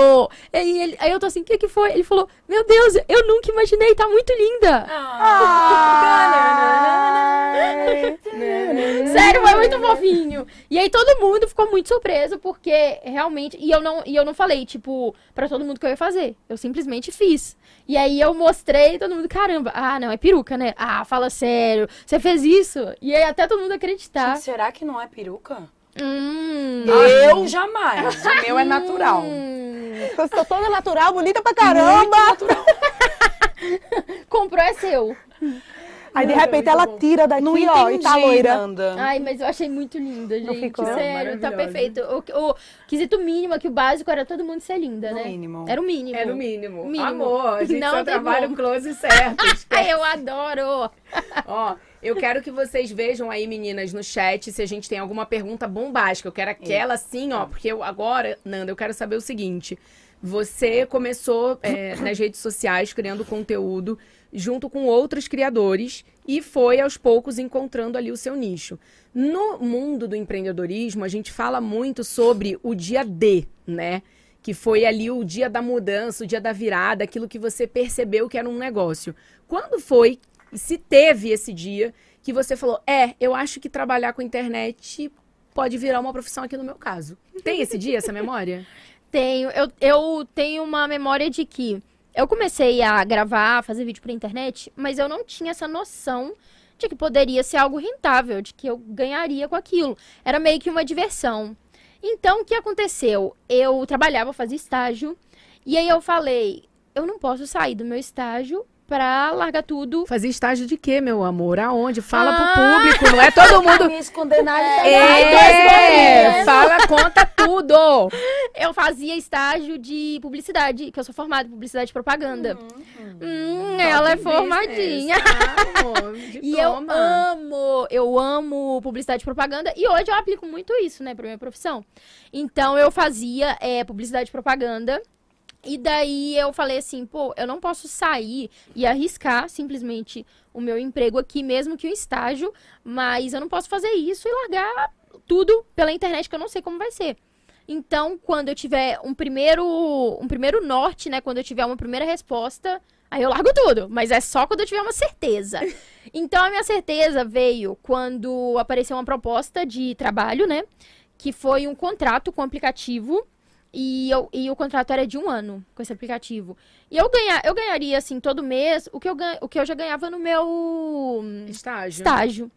Aí, ele- aí eu tô assim: o que, que foi? Ele falou: Meu Deus, eu nunca imaginei, tá muito linda. Sério, foi muito fofinho. E aí todo mundo ficou muito surpreso, porque realmente. E eu não, e eu não falei, tipo, pra todo mundo que eu ia fazer. Eu simplesmente fiz. E aí eu mostrei todo mundo, caramba, ah, não, é peruca, né? Ah, fala sério, você fez isso? E aí até todo mundo acreditar. Gente, será que não é peruca? Hum. Eu jamais. O meu é natural. Eu sou toda natural, bonita pra caramba. Comprou é seu. Aí de repente ela tira daqui, Não ó, e tá loira. Nanda. Ai, mas eu achei muito linda, gente. ficou? Sério, tá perfeito. O, o quesito mínimo é que o básico era todo mundo ser linda, No né? mínimo. Era o mínimo. É no mínimo. Mínimo. Amor, a gente Não só trabalha o close certo. Eu adoro. Ó, eu quero que vocês vejam aí, meninas, no chat, se a gente tem alguma pergunta bombástica. Eu quero aquela assim, ó, porque eu agora, Nanda, eu quero saber o seguinte. Você começou é, nas redes sociais criando conteúdo junto com outros criadores e foi aos poucos encontrando ali o seu nicho. No mundo do empreendedorismo, a gente fala muito sobre o dia D, né? que foi ali o dia da mudança, o dia da virada, aquilo que você percebeu que era um negócio. Quando foi, e se teve esse dia, que você falou: é, eu acho que trabalhar com internet pode virar uma profissão aqui no meu caso? Tem esse dia, essa memória? Tenho. Eu, eu tenho uma memória de que eu comecei a gravar, fazer vídeo pra internet, mas eu não tinha essa noção de que poderia ser algo rentável, de que eu ganharia com aquilo. Era meio que uma diversão. Então, o que aconteceu? Eu trabalhava, fazia estágio, e aí eu falei, eu não posso sair do meu estágio pra largar tudo. Fazia estágio de quê, meu amor? Aonde? Fala ah! pro público, não é todo mundo. Me esconder na é, é, fala, conta tudo. Eu fazia estágio de publicidade, que eu sou formada em publicidade e propaganda. Hum, hum, ela é formadinha. e eu amo, eu amo publicidade e propaganda. E hoje eu aplico muito isso, né, pra minha profissão. Então eu fazia é, publicidade e propaganda. E daí eu falei assim, pô, eu não posso sair e arriscar simplesmente o meu emprego aqui, mesmo que o estágio, mas eu não posso fazer isso e largar tudo pela internet, que eu não sei como vai ser. Então, quando eu tiver um primeiro, um primeiro norte, né, quando eu tiver uma primeira resposta, aí eu largo tudo, mas é só quando eu tiver uma certeza. Então, a minha certeza veio quando apareceu uma proposta de trabalho, né, que foi um contrato com aplicativo e, eu, e o contrato era de um ano com esse aplicativo. E eu, ganha, eu ganharia, assim, todo mês o que, eu ganha, o que eu já ganhava no meu estágio. estágio.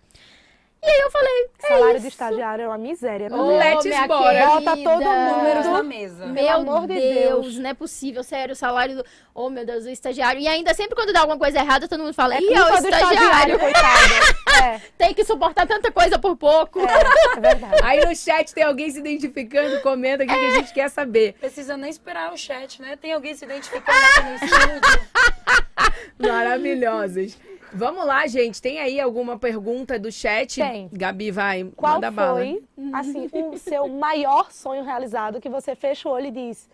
E aí eu falei, é Salário isso. de estagiário é uma miséria. Oh, Let's bora. Bota todo mundo números na mesa. Meu Pelo amor de Deus, Deus, não é possível, sério, o salário do... Oh, meu Deus, o estagiário. E ainda sempre quando dá alguma coisa errada, todo mundo fala, é Ih, é o estagiário. estagiário é. Tem que suportar tanta coisa por pouco. É, é verdade. Aí no chat tem alguém se identificando, comenta o que, que a gente quer saber. Precisa nem esperar o chat, né? Tem alguém se identificando aqui no estúdio. Maravilhosas. Vamos lá, gente. Tem aí alguma pergunta do chat? Tem. Gabi, vai, Qual manda bala. foi, assim, o seu maior sonho realizado que você fecha o olho e diz,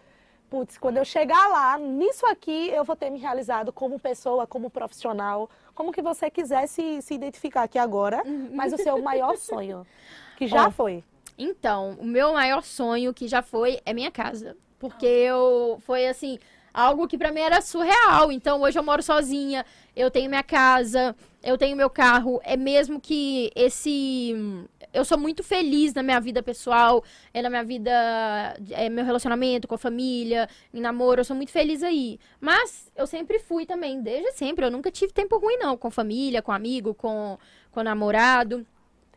putz, quando eu chegar lá, nisso aqui, eu vou ter me realizado como pessoa, como profissional, como que você quiser se, se identificar aqui agora, mas o seu maior sonho, que já oh. foi. Então, o meu maior sonho que já foi é minha casa. Porque eu, foi assim, algo que para mim era surreal. Então, hoje eu moro sozinha, eu tenho minha casa, eu tenho meu carro. É mesmo que esse. Eu sou muito feliz na minha vida pessoal, é na minha vida, é meu relacionamento com a família, em namoro, eu sou muito feliz aí. Mas eu sempre fui também, desde sempre. Eu nunca tive tempo ruim, não, com família, com amigo, com, com namorado.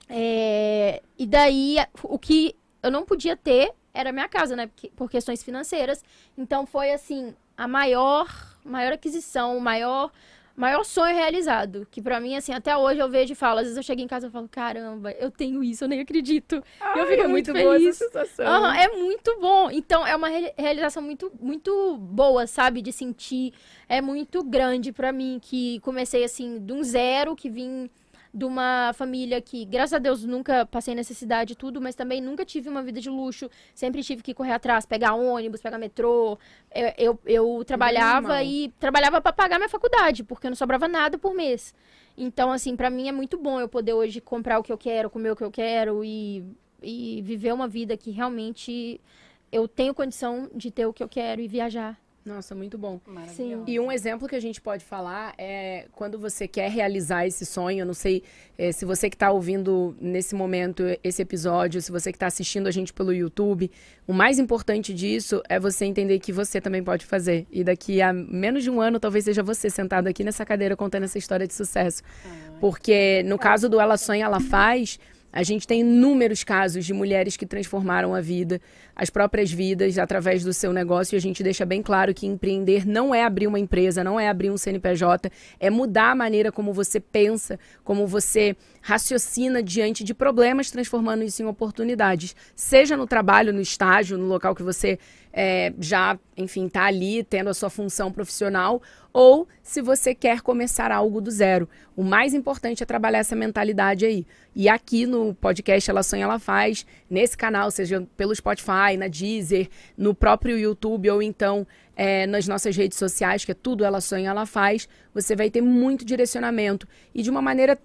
É, e daí, o que eu não podia ter era minha casa, né? Por questões financeiras. Então foi assim, a maior, maior aquisição, o maior, maior sonho realizado. Que para mim, assim, até hoje eu vejo e falo. Às vezes eu chego em casa e falo, caramba, eu tenho isso, eu nem acredito. Ai, eu fico é muito, muito feliz. Uhum, é muito bom. Então, é uma realização muito, muito boa, sabe? De sentir. É muito grande para mim, que comecei, assim, de um zero, que vim de uma família que, graças a Deus, nunca passei necessidade e tudo, mas também nunca tive uma vida de luxo. Sempre tive que correr atrás, pegar ônibus, pegar metrô. Eu, eu, eu trabalhava e trabalhava para pagar minha faculdade, porque não sobrava nada por mês. Então, assim, para mim é muito bom eu poder hoje comprar o que eu quero, comer o que eu quero e, e viver uma vida que realmente eu tenho condição de ter o que eu quero e viajar. Nossa, muito bom. Sim. E um exemplo que a gente pode falar é quando você quer realizar esse sonho. Eu não sei é, se você que está ouvindo nesse momento esse episódio, se você que está assistindo a gente pelo YouTube, o mais importante disso é você entender que você também pode fazer. E daqui a menos de um ano, talvez seja você sentado aqui nessa cadeira contando essa história de sucesso. Porque no caso do Ela Sonha, Ela Faz a gente tem inúmeros casos de mulheres que transformaram a vida, as próprias vidas, através do seu negócio. E a gente deixa bem claro que empreender não é abrir uma empresa, não é abrir um CNPJ, é mudar a maneira como você pensa, como você raciocina diante de problemas, transformando isso em oportunidades. Seja no trabalho, no estágio, no local que você é, já, enfim, está ali tendo a sua função profissional, ou se você quer começar algo do zero. O mais importante é trabalhar essa mentalidade aí. E aqui no podcast Ela Sonha, Ela Faz, nesse canal, seja pelo Spotify, na Deezer, no próprio YouTube ou então é, nas nossas redes sociais, que é tudo Ela Sonha, Ela Faz, você vai ter muito direcionamento e de uma maneira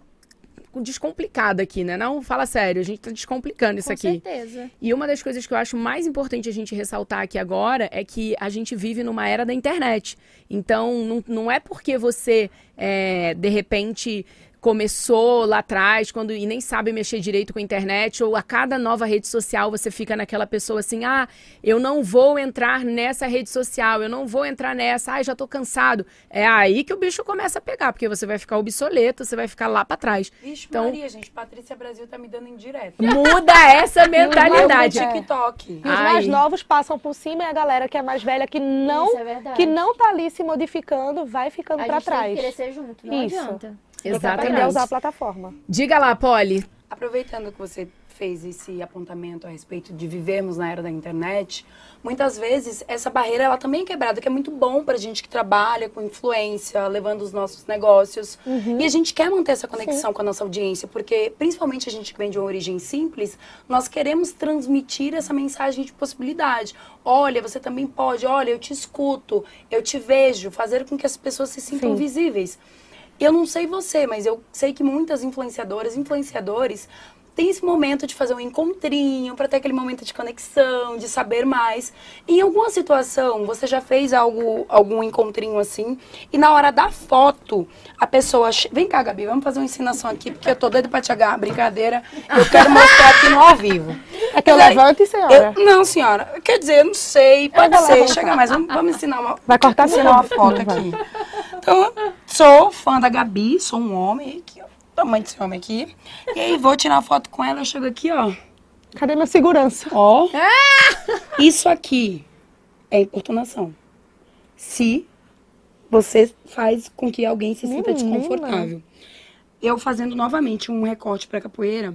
descomplicado aqui, né? Não, fala sério, a gente tá descomplicando isso Com aqui. certeza. E uma das coisas que eu acho mais importante a gente ressaltar aqui agora é que a gente vive numa era da internet. Então, não, não é porque você, é, de repente, começou lá atrás quando e nem sabe mexer direito com a internet ou a cada nova rede social você fica naquela pessoa assim ah eu não vou entrar nessa rede social eu não vou entrar nessa ai já tô cansado é aí que o bicho começa a pegar porque você vai ficar obsoleto você vai ficar lá para trás Vixe, Então- Maria, gente, Patrícia Brasil tá me dando indireta. muda essa mentalidade no TikTok. E os mais Ai. novos passam por cima e a galera que é mais velha, que não, é que não tá ali se modificando, vai ficando A pra gente trás. tem que crescer junto, não Isso. adianta. Que aprender a exatamente usar a plataforma. diga lá Polly Aproveitando que você fez esse apontamento a respeito de vivermos na era da internet, muitas vezes essa barreira ela também é quebrada, que é muito bom pra gente que trabalha com influência, levando os nossos negócios. E a gente quer manter essa conexão com a nossa audiência, porque principalmente a gente que vem de uma origem simples, nós queremos transmitir essa mensagem de possibilidade. Olha, você também pode, olha, eu te escuto, eu te vejo, fazer com que as pessoas se sintam Sim. visíveis. Eu não sei você, mas eu sei que muitas influenciadoras, influenciadores, têm esse momento de fazer um encontrinho, para ter aquele momento de conexão, de saber mais. Em alguma situação, você já fez algo, algum encontrinho assim, e na hora da foto, a pessoa. che- Vem cá, Gabi, vamos fazer uma ensinação aqui, porque eu tô doida pra te agarrar, brincadeira. Eu quero mostrar aqui no ao vivo. É que eu Mas aí, levante, senhora. eu- não, senhora. Quer dizer, eu não sei. Pode ser. Chega mais. Vamos, vamos ensinar uma. Vai cortar ensinar uma foto aqui. Então, sou fã da Gabi, sou um homem. Aqui, ó, o tamanho desse homem aqui. E aí, vou tirar foto com ela. Eu chego aqui, ó. Cadê minha segurança? Ó. Isso aqui é importunação. Se você faz com que alguém se sinta Menina. desconfortável. Eu fazendo novamente um recorte para capoeira,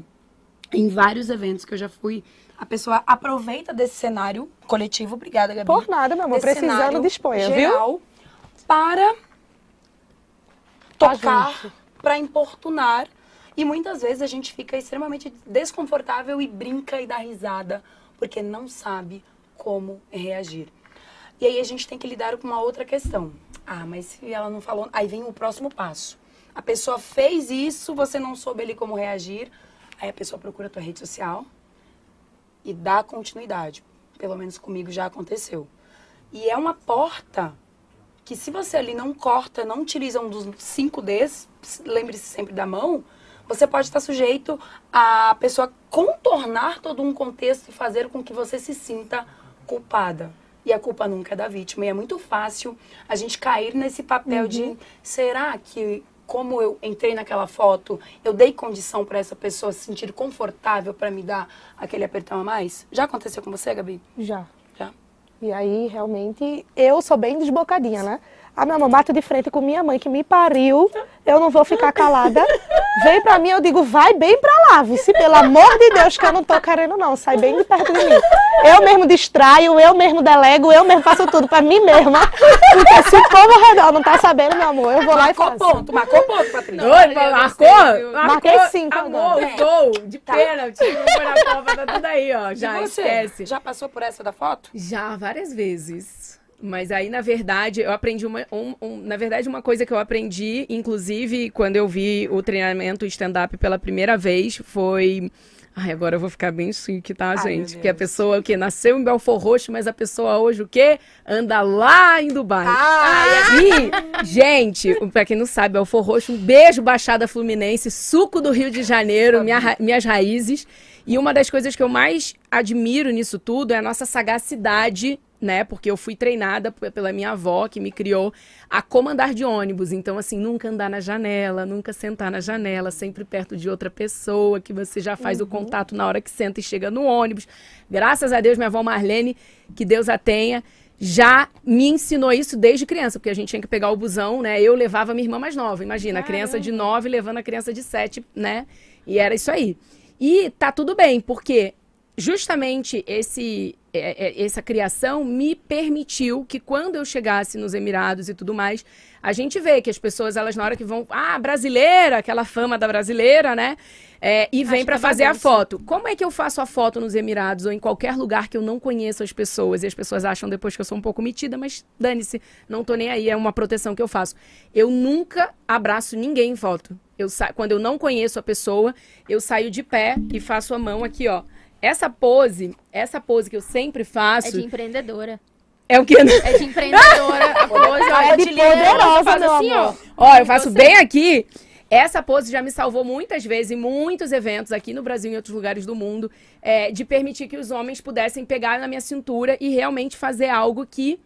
em vários eventos que eu já fui, a pessoa aproveita desse cenário coletivo, obrigada, Gabi. Por nada, meu amor. Precisando, disponha, viu? geral, Para Tá tocar. Para importunar. E muitas vezes a gente fica extremamente desconfortável e brinca e dá risada, porque não sabe como reagir. E aí a gente tem que lidar com uma outra questão. Ah, mas se ela não falou. Aí vem o próximo passo. A pessoa fez isso, você não soube ali como reagir. Aí a pessoa procura a tua rede social e dá continuidade. Pelo menos comigo já aconteceu. E é uma porta que se você ali não corta, não utiliza um dos cinco Ds, lembre-se sempre da mão, você pode estar sujeito a pessoa contornar todo um contexto e fazer com que você se sinta culpada. E a culpa nunca é da vítima. E é muito fácil a gente cair nesse papel de será que como eu entrei naquela foto, eu dei condição para essa pessoa se sentir confortável para me dar aquele apertão a mais? Já aconteceu com você, Gabi? Já. E aí, realmente, eu sou bem desbocadinha, né? A minha mãe bate de frente com minha mãe, que me pariu. Eu não vou ficar calada. Vem pra mim, eu digo, vai bem pra lá, vice. Pelo amor de Deus, que eu não tô querendo, não. Sai bem de perto de mim. Eu mesmo distraio, eu mesmo delego, eu mesmo faço tudo pra mim mesma. Porque se o povo ao redor não tá sabendo, meu amor, eu vou lá e Marcou faço. ponto, marcou ponto, Patrícia. Oi, marcou? Marcou? Marquei cinco Amor, agora. gol de pênalti. Na Copa, tá tudo aí, ó. Já, você? esquece. Já passou por essa da foto? Já, várias vezes. Mas aí, na verdade, eu aprendi uma. um- um- na verdade, uma coisa que eu aprendi, inclusive, quando eu vi o treinamento stand-up pela primeira vez, foi. Ai, agora eu vou ficar bem chique, tá, Ai, gente? Porque a pessoa o quê? Nasceu em Belfor Roxo, mas a pessoa hoje o quê? Anda lá em Dubai. E, gente, pra quem não sabe, Belfor Roxo, um beijo, Baixada Fluminense, suco do Rio de Janeiro, minha ra- minhas raízes. E uma das coisas que eu mais admiro nisso tudo é a nossa sagacidade, né? Porque eu fui treinada pela minha avó, que me criou a comandar de ônibus. Então, assim, nunca andar na janela, nunca sentar na janela, sempre perto de outra pessoa, que você já faz o contato na hora que senta e chega no ônibus. Graças a Deus, minha avó Marlene, que Deus a tenha, já me ensinou isso desde criança, porque a gente tinha que pegar o busão, né? Eu levava minha irmã mais nova, imagina, a criança de nove levando a criança de sete, né? E era isso aí. E tá tudo bem, porque justamente esse, é, é, essa criação me permitiu que quando eu chegasse nos Emirados e tudo mais, a gente vê que as pessoas, elas na hora que vão, ah, brasileira, aquela fama da brasileira, né? É, e vem para é fazer a bagunça. foto. Como é que eu faço a foto nos Emirados ou em qualquer lugar que eu não conheço as pessoas e as pessoas acham depois que eu sou um pouco metida, mas dane-se, não tô nem aí, é uma proteção que eu faço. Eu nunca abraço ninguém em foto. Eu sa... Quando eu não conheço a pessoa, eu saio de pé e faço a mão aqui, ó. Essa pose, essa pose que eu sempre É faço, de empreendedora. é o que? É de empreendedora. A pose, ó, É eu de poderosa, você meu assim, ó. amor. Ó, eu faço bem aqui. Essa pose já me salvou muitas vezes em muitos eventos aqui no Brasil e em outros lugares do mundo, é, de permitir que os homens pudessem pegar na minha cintura e realmente fazer algo que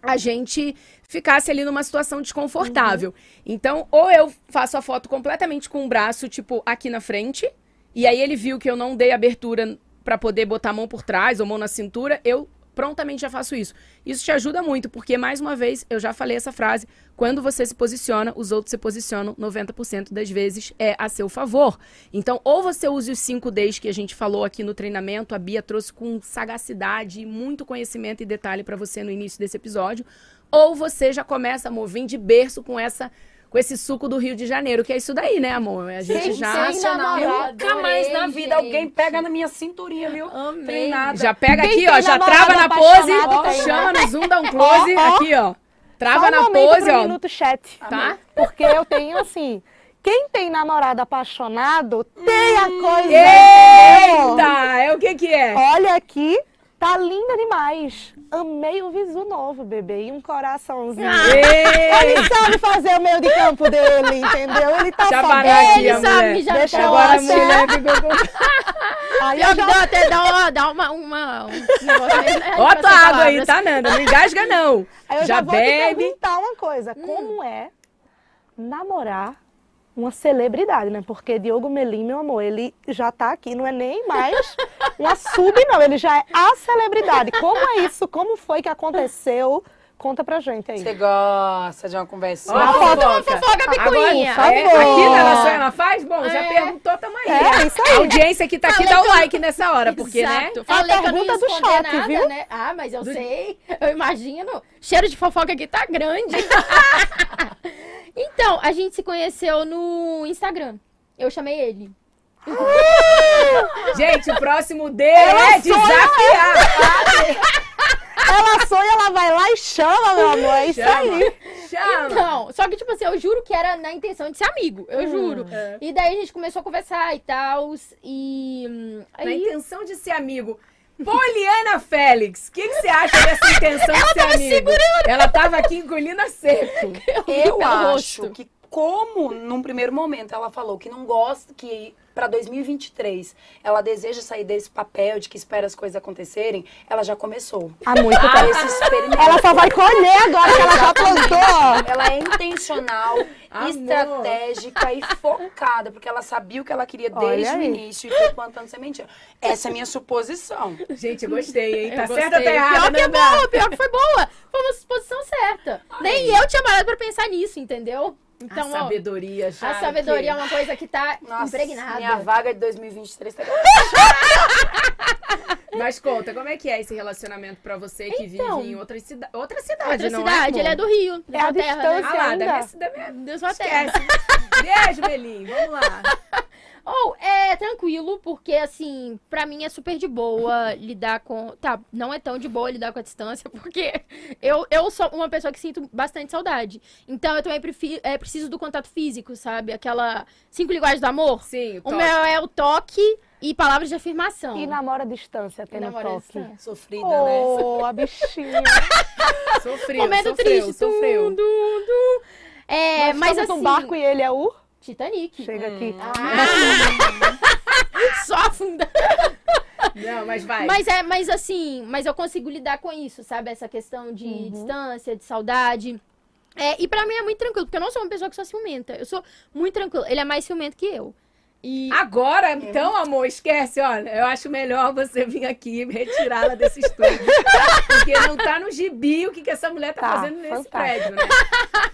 a gente ficasse ali numa situação desconfortável. Então, ou eu faço a foto completamente com o braço, tipo, aqui na frente, e aí ele viu que eu não dei abertura pra poder botar a mão por trás ou mão na cintura, eu prontamente já faço isso. Isso te ajuda muito, porque, mais uma vez, eu já falei essa frase, quando você se posiciona, os outros se posicionam 90% das vezes é a seu favor. Então, ou você use os 5 Ds que a gente falou aqui no treinamento, a Bia trouxe com sagacidade, e muito conhecimento e detalhe para você no início desse episódio, ou você já começa, amor, vem de berço com essa com esse suco do Rio de Janeiro, que é isso daí, né, amor? A gente já Sensacional. namorado, Nunca mais na vida alguém pega na minha cinturinha, viu? Amei. Treinada. já pega Quem aqui, ó, já trava na pose, tem, né? chama no zoom, dá um close, Ó, ó. aqui, ó. Trava Só um na pose, pro ó. Minuto chat. Tá? Porque eu tenho assim. Quem tem namorado apaixonado tem a coisa. Eita, é o que que é? Olha aqui, tá linda demais. Amei o visu novo, bebê. E um coraçãozinho. Ah. Ele sabe fazer o meio de campo dele, entendeu? Ele tá Já sabendo. aqui, Ele sabe no Deixa eu pé. Agora mulher ficou com... Aí já dá até dá, uma, dá uma, uma, um negócio aí, né? Bota água aí, palavras. tá, Nanda? Não engasga, não. Aí eu já, Já vou te bebe. perguntar uma coisa. Como é namorar uma celebridade, né? Porque Diogo Melim, meu amor, ele já tá aqui, não é nem mais uma sub, não. Ele já é a celebridade. Como é isso? Como foi que aconteceu? Conta pra gente aí. Você gosta de uma conversinha? Ó, a foto- fofoca. fofoca picuinha. Agora, É, por favor. aqui na Nação Ela Faz? Bom, já É. perguntou, tamo aí. É, isso aí. A audiência que tá aqui Falei dá o eu- like nessa hora, porque, né? Exato. É a Falei ia pergunta do chat, nada, viu? né? Ah, mas eu sei, eu imagino. Cheiro de fofoca aqui tá grande. então, a gente se conheceu no Instagram. Eu chamei ele. Gente, o próximo dele é desafiar. Ela sonha, ela vai lá e chama, meu amor. É isso Chama. aí. Chama. Não, só que, tipo assim, eu juro que era na intenção de ser amigo. Eu Hum. juro. É. E daí a gente começou a conversar e tal. E. hum, Na Aí, intenção de ser amigo. Poliana Félix, o que, que você acha dessa intenção de ser amigo? Ela tava aqui engolindo a seco. Eu pelo acho rosto. que como num primeiro momento ela falou que não gosta que para 2023 ela deseja sair desse papel de que espera as coisas acontecerem, ela já começou. Há muito Ah, tempo. esse experimento. Ela só vai colher agora que ela já plantou. Ela é intencional, Amor. estratégica e focada, porque ela sabia o que ela queria Olha desde o aí. início e foi plantando sementinha. Essa é a minha suposição. Gente, eu gostei, hein? Eu Tá certa ou tá errada, Pior que é boa, pior que foi boa. Foi uma suposição certa. Nem eu tinha parado pra pensar nisso, entendeu? Então, a ó, sabedoria já. a sabedoria é que- uma coisa que tá Nossa, impregnada. minha vaga de 2023 tá Mas conta, como é que é esse relacionamento pra você que Então. vive em outra, cida... outra cidade, Outra não cidade, é? ele é do Rio, da É a sua terra, distância. né? Ah lá, da minha, da minha... Da sua terra. Esquece. Beijo, Melim, vamos lá. Ou é tranquilo, porque assim, pra mim é super de boa lidar com. Tá, não é tão de boa lidar com a distância, porque eu, eu sou uma pessoa que sinto bastante saudade. Então eu também prefi- é, preciso do contato físico, sabe? Aquela cinco linguagens do amor. Sim, o O meu é o toque e palavras de afirmação. E namora à distância, tendo namora toque. distância. sofrida, né? Oh, a bichinha. Sofreu, Momento sofreu, triste, sofreu. tudo, tudo. É, Nós mas assim, num barco e ele é o... Titanic. Chega aqui. Só afunda. Não, mas vai. Mas é, mas assim, mas eu consigo lidar com isso, sabe? Essa questão de Uhum. distância, de saudade. É, e pra mim é muito tranquilo, porque eu não sou uma pessoa que sou ciumenta. Eu sou muito tranquila. Ele é mais ciumento que eu. E Agora, então, amor, esquece, olha. Eu acho melhor você vir aqui e retirá-la desse estúdio. Porque não tá no gibi o que, que essa mulher tá, Tá, fazendo nesse fantástico. prédio, né?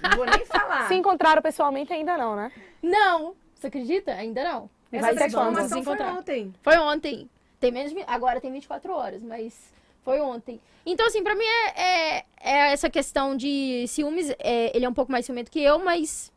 Não vou nem falar. Se encontraram pessoalmente ainda não, né? Não, você acredita? Ainda não. Essa Vai transformação quando? foi ontem. Foi ontem. Tem menos. de- Agora tem 24 horas, mas foi ontem. Então, assim, pra mim é, é, é essa questão de ciúmes. é, ele é um pouco mais ciumento que eu, mas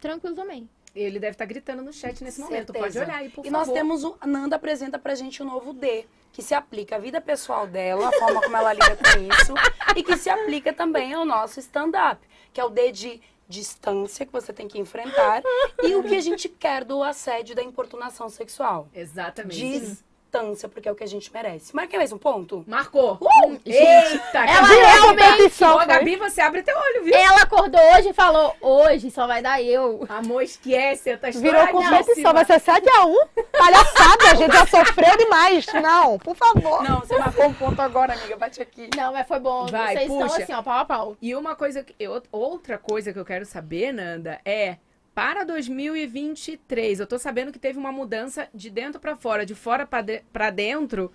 tranquilo também. Ele deve estar gritando no chat nesse momento. Pode olhar aí, por e favor. nós temos o. A Nanda apresenta pra gente o novo D, que se aplica à vida pessoal dela, a forma como ela lida com isso, e que se aplica também ao nosso stand-up, que é o D de distância que você tem que enfrentar e o que a gente quer do assédio da importunação sexual. Exatamente. Distância, porque é o que a gente merece. Marquei mais um ponto? Marcou. Uh, Eita, Ela realmente- Ó, Gabi, você abre teu olho, viu? Ela acordou hoje e falou: hoje só vai dar eu. Amor, esquece, tá Virou competição, vai ser 7x1. Palhaçada, a gente já sofreu demais. Não, por favor. Não, você marcou um ponto agora, amiga. Bate aqui. Não, mas foi bom. Vai, Vocês puxa. estão assim, ó, pau a pau. E uma coisa, que- eu- outra coisa que eu quero saber, Nanda, é para 2023. Eu tô sabendo que teve uma mudança de dentro pra fora, de fora pra, de, pra dentro.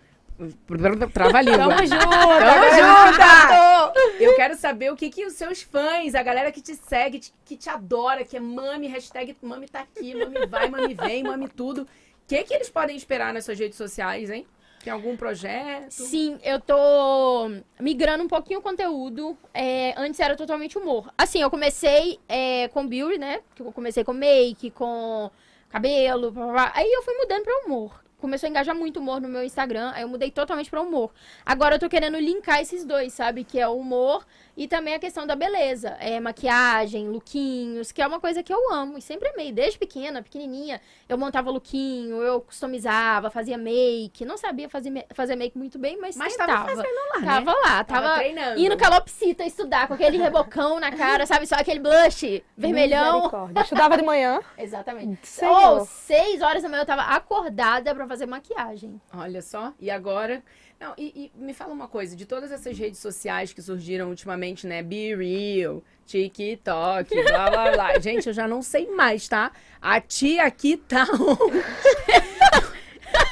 Trava a língua. Tamo junto! Tamo junto! Eu quero saber o que que os seus fãs, a galera que te segue, que te adora, que é mami, hashtag mami tá aqui, mami vai, mami vem, mami tudo. O que que eles podem esperar nas suas redes sociais, hein? Tem algum projeto? Sim, eu tô migrando um pouquinho o conteúdo. É, antes era totalmente humor. Assim, eu comecei é, com beauty, né? Eu comecei com make, com cabelo, blá, blá. aí eu fui mudando pra humor. Começou a engajar muito humor no meu Instagram, aí eu mudei totalmente pra humor. Agora eu tô querendo linkar esses dois, sabe? Que é o humor e também a questão da beleza. É maquiagem, lookinhos, que é uma coisa que eu amo e sempre amei. Desde pequena, pequenininha, eu montava lookinho, eu customizava, fazia make. Não sabia fazer, fazer make muito bem, mas, Mas tentava. tava fazendo lá, né? Tava lá, Tava tava, treinando. indo calopsita estudar com aquele rebocão na cara, sabe? Só aquele blush vermelhão. Estudava de manhã. Exatamente. Ou seis horas da manhã eu tava acordada pra fazer maquiagem. Olha só, e agora? Não, e, e me fala uma coisa, de todas essas redes sociais que surgiram ultimamente, né? Be Real, TikTok, blá blá blá. Gente, eu já não sei mais, tá? A tia aqui tá?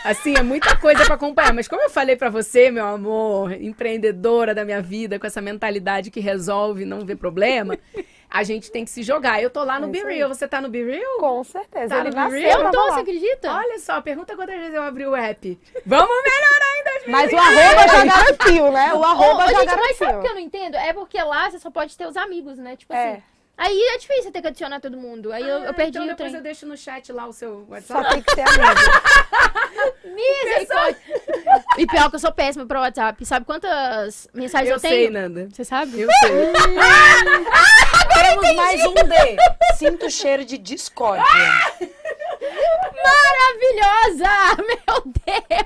Assim, é muita coisa pra acompanhar. Mas como eu falei pra você, meu amor, empreendedora da minha vida, com essa mentalidade que resolve não ver problema, a gente tem que se jogar. Eu tô lá no É Be. Real. Você tá no Be Real? Com certeza. Tá Ele no nasceu Real? Eu tô, você acredita? Olha só, pergunta quantas vezes eu abri o app. Vamos melhorar em 2020. Mas o arroba já garantiu, né? O arroba ô, já gente, mas sabe o que garantiu. eu não entendo? É porque lá você só pode ter os amigos, né? Tipo É. assim. Aí é difícil você ter que adicionar todo mundo. Aí eu, eu Ah, perdi então o depois trem. eu deixo no chat lá o seu Só WhatsApp. tem que ser amigo. Misericórdia. E pior que eu sou péssima pro WhatsApp. Sabe quantas mensagens eu, Eu sei, tenho? Nanda. Você sabe? Eu sei. Temos mais um D. Sinto cheiro de discórdia. Maravilhosa! Meu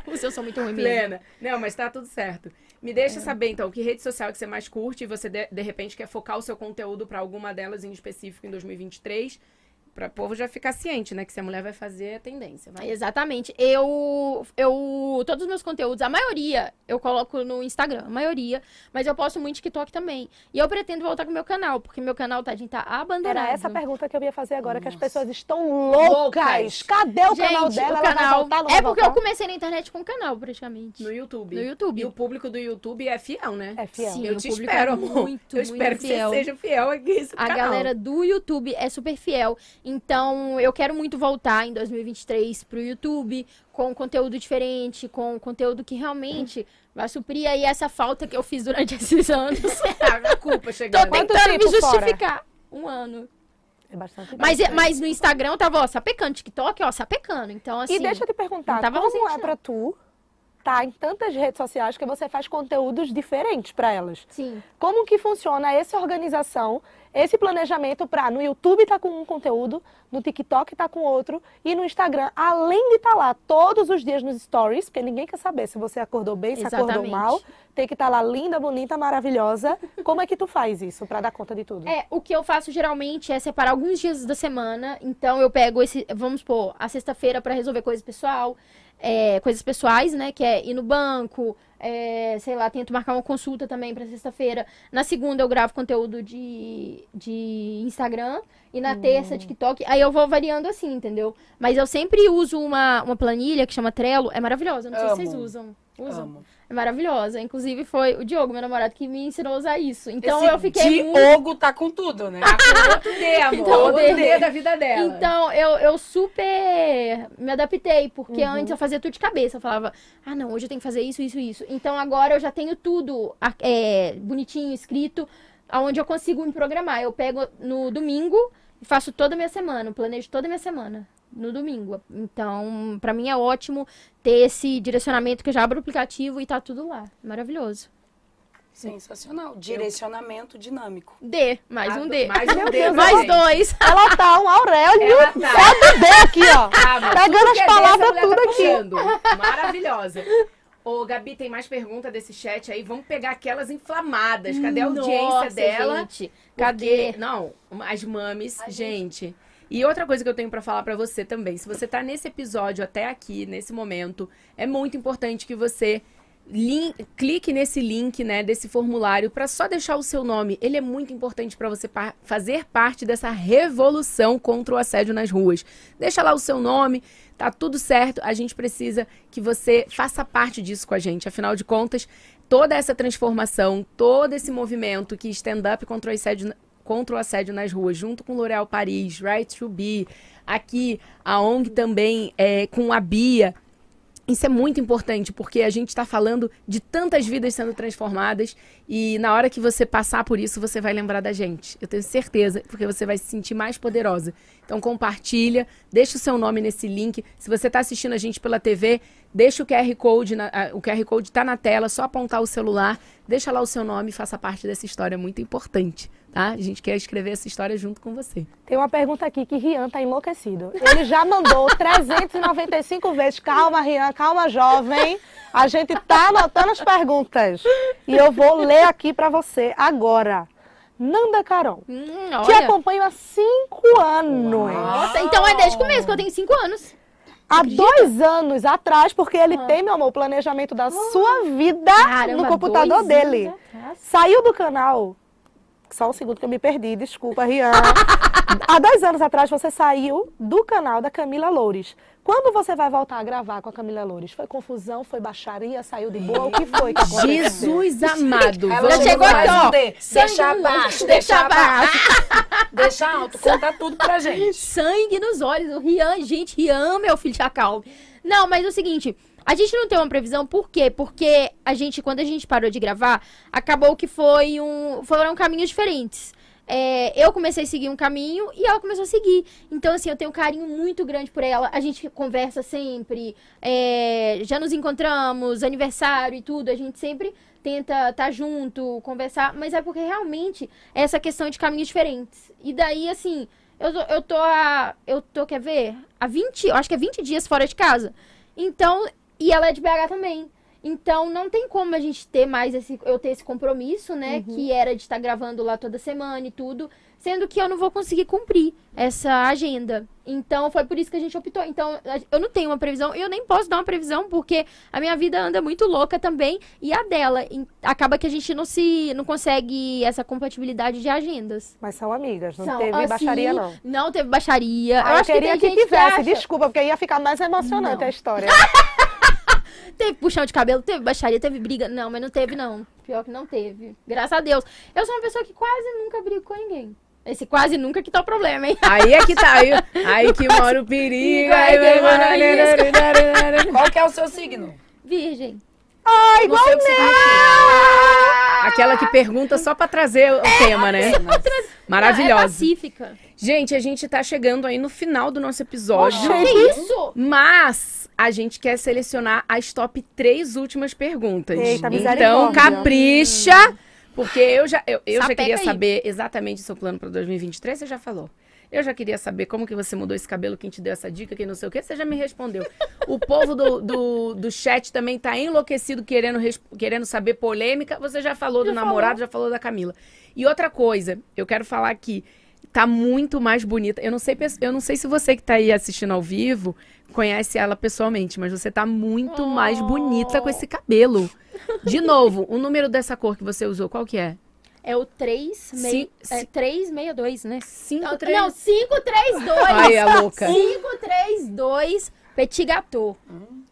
Deus! Eu sou muito ruim mesmo. Plena. Não, mas tá tudo certo. Me deixa saber, então, que rede social que você mais curte e você, de, de repente, quer focar o seu conteúdo pra alguma delas em específico em 2023. Pra o povo já ficar ciente, né? Que se a mulher vai fazer, é tendência. Vai. Exatamente. Eu, eu. Todos os meus conteúdos, a maioria, eu coloco no Instagram, a maioria. Mas eu posto muito TikTok também. E eu pretendo voltar com o meu canal, porque meu canal, tadinho, tá abandonado. Era essa a pergunta que eu ia fazer agora, que as pessoas estão loucas. Cadê o canal Gente, dela? o Ela vai canal. voltar, é porque eu voltar? comecei na internet com o canal, praticamente. No YouTube. No YouTube. E o público do YouTube é fiel, né? É fiel. Sim, eu te espero, é amor. muito, eu espero muito que fiel. você seja fiel aqui A canal. galera do YouTube é super fiel. Então, eu quero muito voltar em 2023 pro YouTube com conteúdo diferente, com conteúdo que realmente vai suprir aí essa falta que eu fiz durante esses anos. a culpa Tô chegando. Quanto tentando me tempo fora? justificar. Um ano. É bastante Mas, bastante. mas no Instagram eu tava, ó, sapecando. TikTok, ó, sapecando. Então, assim. E deixa eu te perguntar, tava como ausente, é pra tu tá em tantas redes sociais que você faz conteúdos diferentes pra elas? Sim. Como que funciona essa organização, esse planejamento pra no YouTube tá com um conteúdo, no TikTok tá com outro e no Instagram, além de estar lá todos os dias nos stories, porque ninguém quer saber se você acordou bem, se acordou Exatamente. mal, tem que estar lá linda, bonita, maravilhosa. Como é que tu faz isso pra dar conta de tudo? É, o que eu faço geralmente é separar alguns dias da semana. Então eu pego esse, vamos supor, a sexta-feira pra resolver coisas pessoal, é, coisas pessoais, né? Que é ir no banco, é, sei lá, tento marcar uma consulta também pra sexta-feira. Na segunda eu gravo conteúdo de, de Instagram e na terça TikTok. Aí eu vou variando assim, entendeu? Mas eu sempre uso uma, uma planilha que chama Trello, é maravilhosa. Não sei se vocês Amo. usam. Usam. Amo. É maravilhosa. Inclusive, foi o Diogo, meu namorado, que me ensinou a usar isso. Então Esse eu fiquei muito. Diogo tá com tudo, né? Outro D, amor. Então, outro D. D da vida dela. Então, eu, eu super me adaptei, porque antes eu fazia tudo de cabeça. Eu falava, ah, não, hoje eu tenho que fazer isso, isso, isso. Então, agora eu já tenho tudo é, bonitinho, escrito, aonde eu consigo me programar. Eu pego no domingo e faço toda a minha semana, eu planejo toda a minha semana no domingo. Então, pra mim é ótimo ter esse direcionamento que eu já abro o aplicativo e tá tudo lá. Maravilhoso. Sensacional. Direcionamento dinâmico. D, mais um D. Mais um D. Mais gente. dois. Ela tá um Aurélio. Ela tá. Só de D aqui, ó. Ah, mas Pegando tudo as é palavras mulher tudo tá aqui. puxando. Maravilhosa. Ô, Gabi, tem mais pergunta desse chat aí? Vamos pegar aquelas inflamadas. Cadê a audiência Nossa, dela? gente. Porque- Cadê? Não, as mames, gente. E outra coisa que eu tenho pra falar pra você também, se você tá nesse episódio até aqui, nesse momento, é muito importante que você lin- clique nesse link, né, desse formulário pra só deixar o seu nome. Ele é muito importante pra você fazer parte dessa revolução contra o assédio nas ruas. Deixa lá o seu nome, tá tudo certo. A gente precisa que você faça parte disso com a gente. Afinal de contas, toda essa transformação, todo esse movimento que stand up contra o assédio contra o assédio nas ruas, junto com L'Oréal Paris, Right to Be, aqui a ONG também é, com a Bia. Isso é muito importante, porque a gente está falando de tantas vidas sendo transformadas e na hora que você passar por isso, você vai lembrar da gente. Eu tenho certeza, porque você vai se sentir mais poderosa. Então compartilha, deixa o seu nome nesse link. Se você está assistindo a gente pela TV, deixa o QR Code, na- o QR Code está na tela, só apontar o celular, deixa lá o seu nome e faça parte dessa história muito importante, tá? A gente quer escrever essa história junto com você. Tem uma pergunta aqui que Rian tá enlouquecido. Ele já mandou 395 vezes. Calma, Rian, calma, jovem. A gente tá anotando as perguntas. E eu vou ler aqui pra você agora. Nanda Caron. Hum, Te acompanho há cinco anos. Nossa, então é desde o começo, que eu tenho cinco anos. Há dois anos atrás, porque ele tem, meu amor, o planejamento da sua vida Caramba, no computador dele. Saiu do canal. Só um segundo que eu me perdi, desculpa, Rian. Há dois anos atrás você saiu do canal da Camila Loures. Quando você vai voltar a gravar com a Camila Loures? Foi confusão? Foi baixaria? Saiu de boa? O que foi que aconteceu? Jesus amado! Ela vamos Já chegou aqui, ó. Deixa abaixo, deixa abaixo. Deixa alto, conta tudo pra gente. Sangue nos olhos. O Rian, gente, Rian, meu filho, calma. Não, mas é o seguinte. A gente não tem uma previsão, por quê? Porque a gente, quando a gente parou de gravar, acabou que foi um, foram caminhos diferentes. É, eu comecei a seguir um caminho e ela começou a seguir. Então, assim, eu tenho um carinho muito grande por ela. A gente conversa sempre, é, já nos encontramos, aniversário e tudo. A gente sempre tenta estar junto, conversar. Mas é porque realmente é essa questão de caminhos diferentes. E daí, assim, eu eu tô a. Eu tô, quer ver? Há 20, eu acho que é 20 dias fora de casa. Então, e ela é de BH também. Então, não tem como a gente ter mais esse. Eu ter esse compromisso, né? Que era de estar gravando lá toda semana e tudo. Sendo que eu não vou conseguir cumprir essa agenda. Então, foi por isso que a gente optou. Então, eu não tenho uma previsão. Eu nem posso dar uma previsão, porque a minha vida anda muito louca também. E a dela. Acaba que a gente não se. não consegue essa compatibilidade de agendas. Mas são amigas, não São, teve assim, baixaria, não. Não teve baixaria. Ah, eu eu acho queria que, que, tivesse, que desculpa, porque ia ficar mais emocionante Não. a história. Teve puxão de cabelo, teve baixaria, teve briga. Não, mas não teve, não. Pior que não teve. Graças a Deus. Eu sou uma pessoa que quase nunca brigo com ninguém. Esse quase nunca que tá o problema, hein? Aí é que tá, aí, aí que mora o perigo. Aí Aí que mora a Qual que é o seu signo? Virgem. Ai, igual Não sei significa. Aquela que pergunta só pra trazer o tema, né? É Maravilhosa. pacífica. Gente, a gente tá chegando aí no final do nosso episódio. Que isso? Mas a gente quer selecionar as top três últimas perguntas. Eita, então, capricha, porque eu já, eu, eu já queria aí. saber exatamente o seu plano para 2023, você já falou. Eu já queria saber como que você mudou esse cabelo, quem te deu essa dica, quem não sei o quê, você já me respondeu. O povo do, do, do chat também tá enlouquecido querendo, querendo saber polêmica. Você já falou do Já namorado, já falou da Camila. E outra coisa, eu quero falar aqui, tá muito mais bonita. Eu não sei, eu não sei se você que tá aí assistindo ao vivo conhece ela pessoalmente, mas você tá muito mais bonita com esse cabelo. De novo, o número dessa cor que você usou, qual que é? É o 3, Sim, meio, é sim. 362, né? Cinco, Não, três... Não, 532. Ai, a louca. 532 Petit gâteau.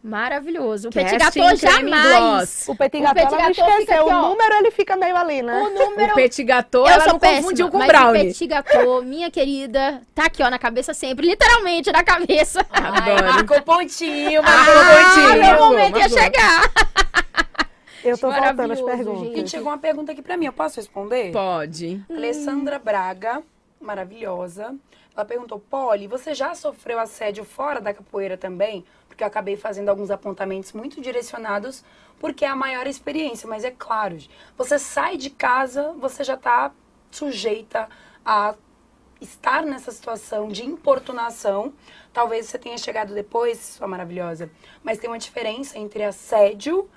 Maravilhoso. O Casting petit gâteau creme jamais. O petit O gâteau, petit ela não gâteau fica esqueceu. aqui, o número, ele fica meio ali, né? O número O petit gâteau, Eu ela sou não péssima, confundiu com mas brownie. o petit gâteau, minha querida, tá aqui, ó, na cabeça sempre. Literalmente, na cabeça. Adoro. Marcou pontinho, Ah, marcou pontinho. Ah, meu momento ia chegar. Eu tô voltando as perguntas. Gente, chegou uma pergunta aqui pra mim, eu posso responder? Pode. Alessandra Braga, maravilhosa. Ela perguntou, Polly, você já sofreu assédio fora da capoeira também? Porque eu acabei fazendo alguns apontamentos muito direcionados, porque é a maior experiência. Mas é claro, você sai de casa, você já tá sujeita a estar nessa situação de importunação. Talvez você tenha chegado depois, sua maravilhosa. Mas tem uma diferença entre assédio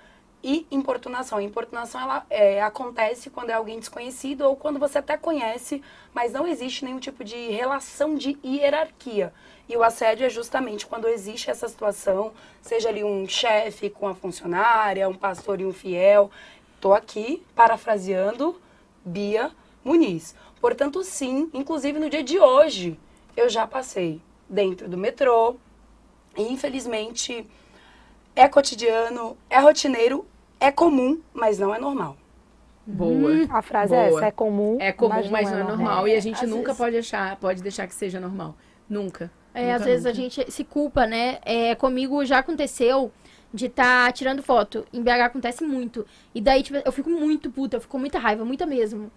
e importunação. Importunação ela é, acontece quando é alguém desconhecido ou quando você até conhece, mas não existe nenhum tipo de relação de hierarquia. E o assédio é justamente quando existe essa situação, seja ali um chefe com a funcionária, um pastor e um fiel. Estou aqui parafraseando Bia Muniz. Portanto, sim, inclusive no dia de hoje, eu já passei dentro do metrô. E, infelizmente, é cotidiano, é rotineiro, é comum, mas não é normal. Boa. A frase é Boa. essa, é comum. É comum, mas, não é normal. E a gente Às nunca vezes- pode deixar, pode deixar que seja normal. Nunca. É, Nunca, às vezes a nunca. gente se culpa, né? É, comigo já aconteceu de estar tirando foto. Em BH acontece muito. E daí, tipo, eu fico muito puta, eu fico com muita raiva, muita mesmo.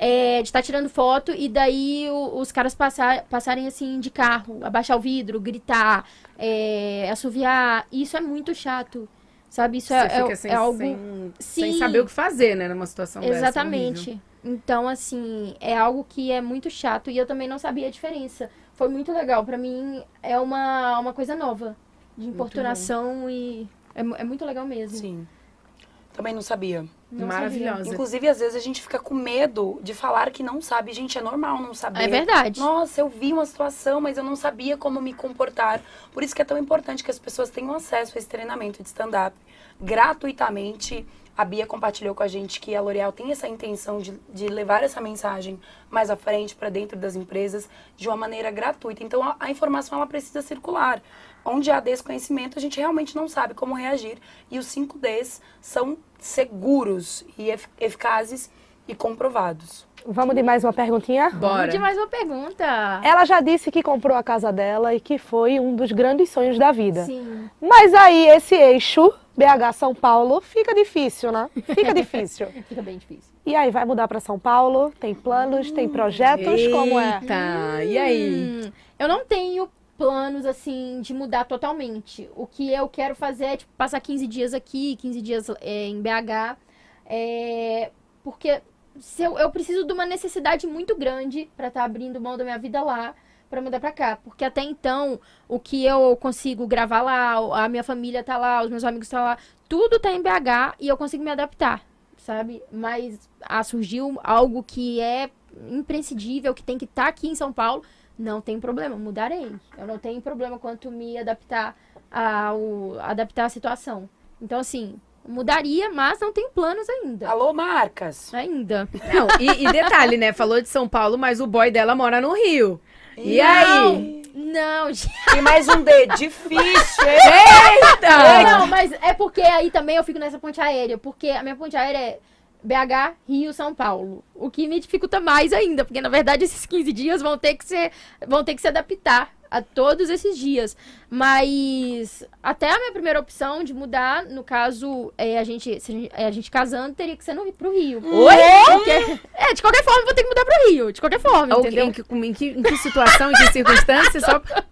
É, de estar tirando foto e daí o- os caras passar, passarem assim de carro, abaixar o vidro, gritar, é, assoviar. Isso é muito chato. Sabe? Isso Você é, é- fica sem, é algo. sem, sem saber o que fazer, né, numa situação dessa. Exatamente. Então, assim, é algo que é muito chato e eu também não sabia a diferença. Foi muito legal. Pra mim, é uma, uma coisa nova de importunação e é, é muito legal mesmo. Sim. Também não sabia. Não Maravilhosa. Inclusive, às vezes a gente fica com medo de falar que não sabe. Gente, é normal não saber. É verdade. Nossa, eu vi uma situação, mas eu não sabia como me comportar. Por isso que é tão importante que as pessoas tenham acesso a esse treinamento de stand-up gratuitamente. A Bia compartilhou com a gente que a L'Oréal tem essa intenção de, de levar essa mensagem mais à frente para dentro das empresas de uma maneira gratuita. Então a, a informação ela precisa circular. Onde há desconhecimento, a gente realmente não sabe como reagir. E os 5Ds são seguros e ef- eficazes e comprovados. Vamos de mais uma perguntinha? Bora. De mais uma pergunta. Ela já disse que comprou a casa dela e que foi um dos grandes sonhos da vida. Sim. Mas aí esse eixo, BH São Paulo, fica difícil, né? Fica difícil. Fica bem difícil. E aí, vai mudar para São Paulo? Tem planos, tem projetos? Como é? Eita, e aí? Hum, eu não tenho planos, assim, de mudar totalmente. O que eu quero fazer é, tipo, passar 15 dias aqui, 15 dias é, em BH. É, porque se eu, eu preciso de uma necessidade muito grande para estar abrindo mão da minha vida lá para mudar para cá, porque até então o que eu consigo gravar lá, a minha família tá lá, os meus amigos estão lá, tudo tá em BH e eu consigo me adaptar, sabe? Mas ah, surgiu algo que é imprescindível, que tem que estar aqui em São Paulo, não tem problema, mudarei. Eu não tenho problema quanto me adaptar ao adaptar a situação. Então assim, mudaria, mas não tenho planos ainda. Alô, marcas! Ainda. Não, e, e detalhe, né? Falou de São Paulo, mas o boy dela mora no Rio. E aí? Não, gente. E mais um D, difícil, hein? Eita! Não, mas é porque aí também eu fico nessa ponte aérea, porque a minha ponte aérea é BH, Rio, São Paulo. O que me dificulta mais ainda, porque na verdade esses 15 dias vão ter que ser, vão ter que se adaptar a todos esses dias. Mas até a minha primeira opção de mudar, no caso, é, a gente, se a gente, é, a gente casando, teria que ser no, pro Rio. Oi? Porque, é, de qualquer forma, eu vou ter que mudar pro Rio. De qualquer forma, Ou entendeu? Em que, em, que, em que situação, em que circunstância? Só...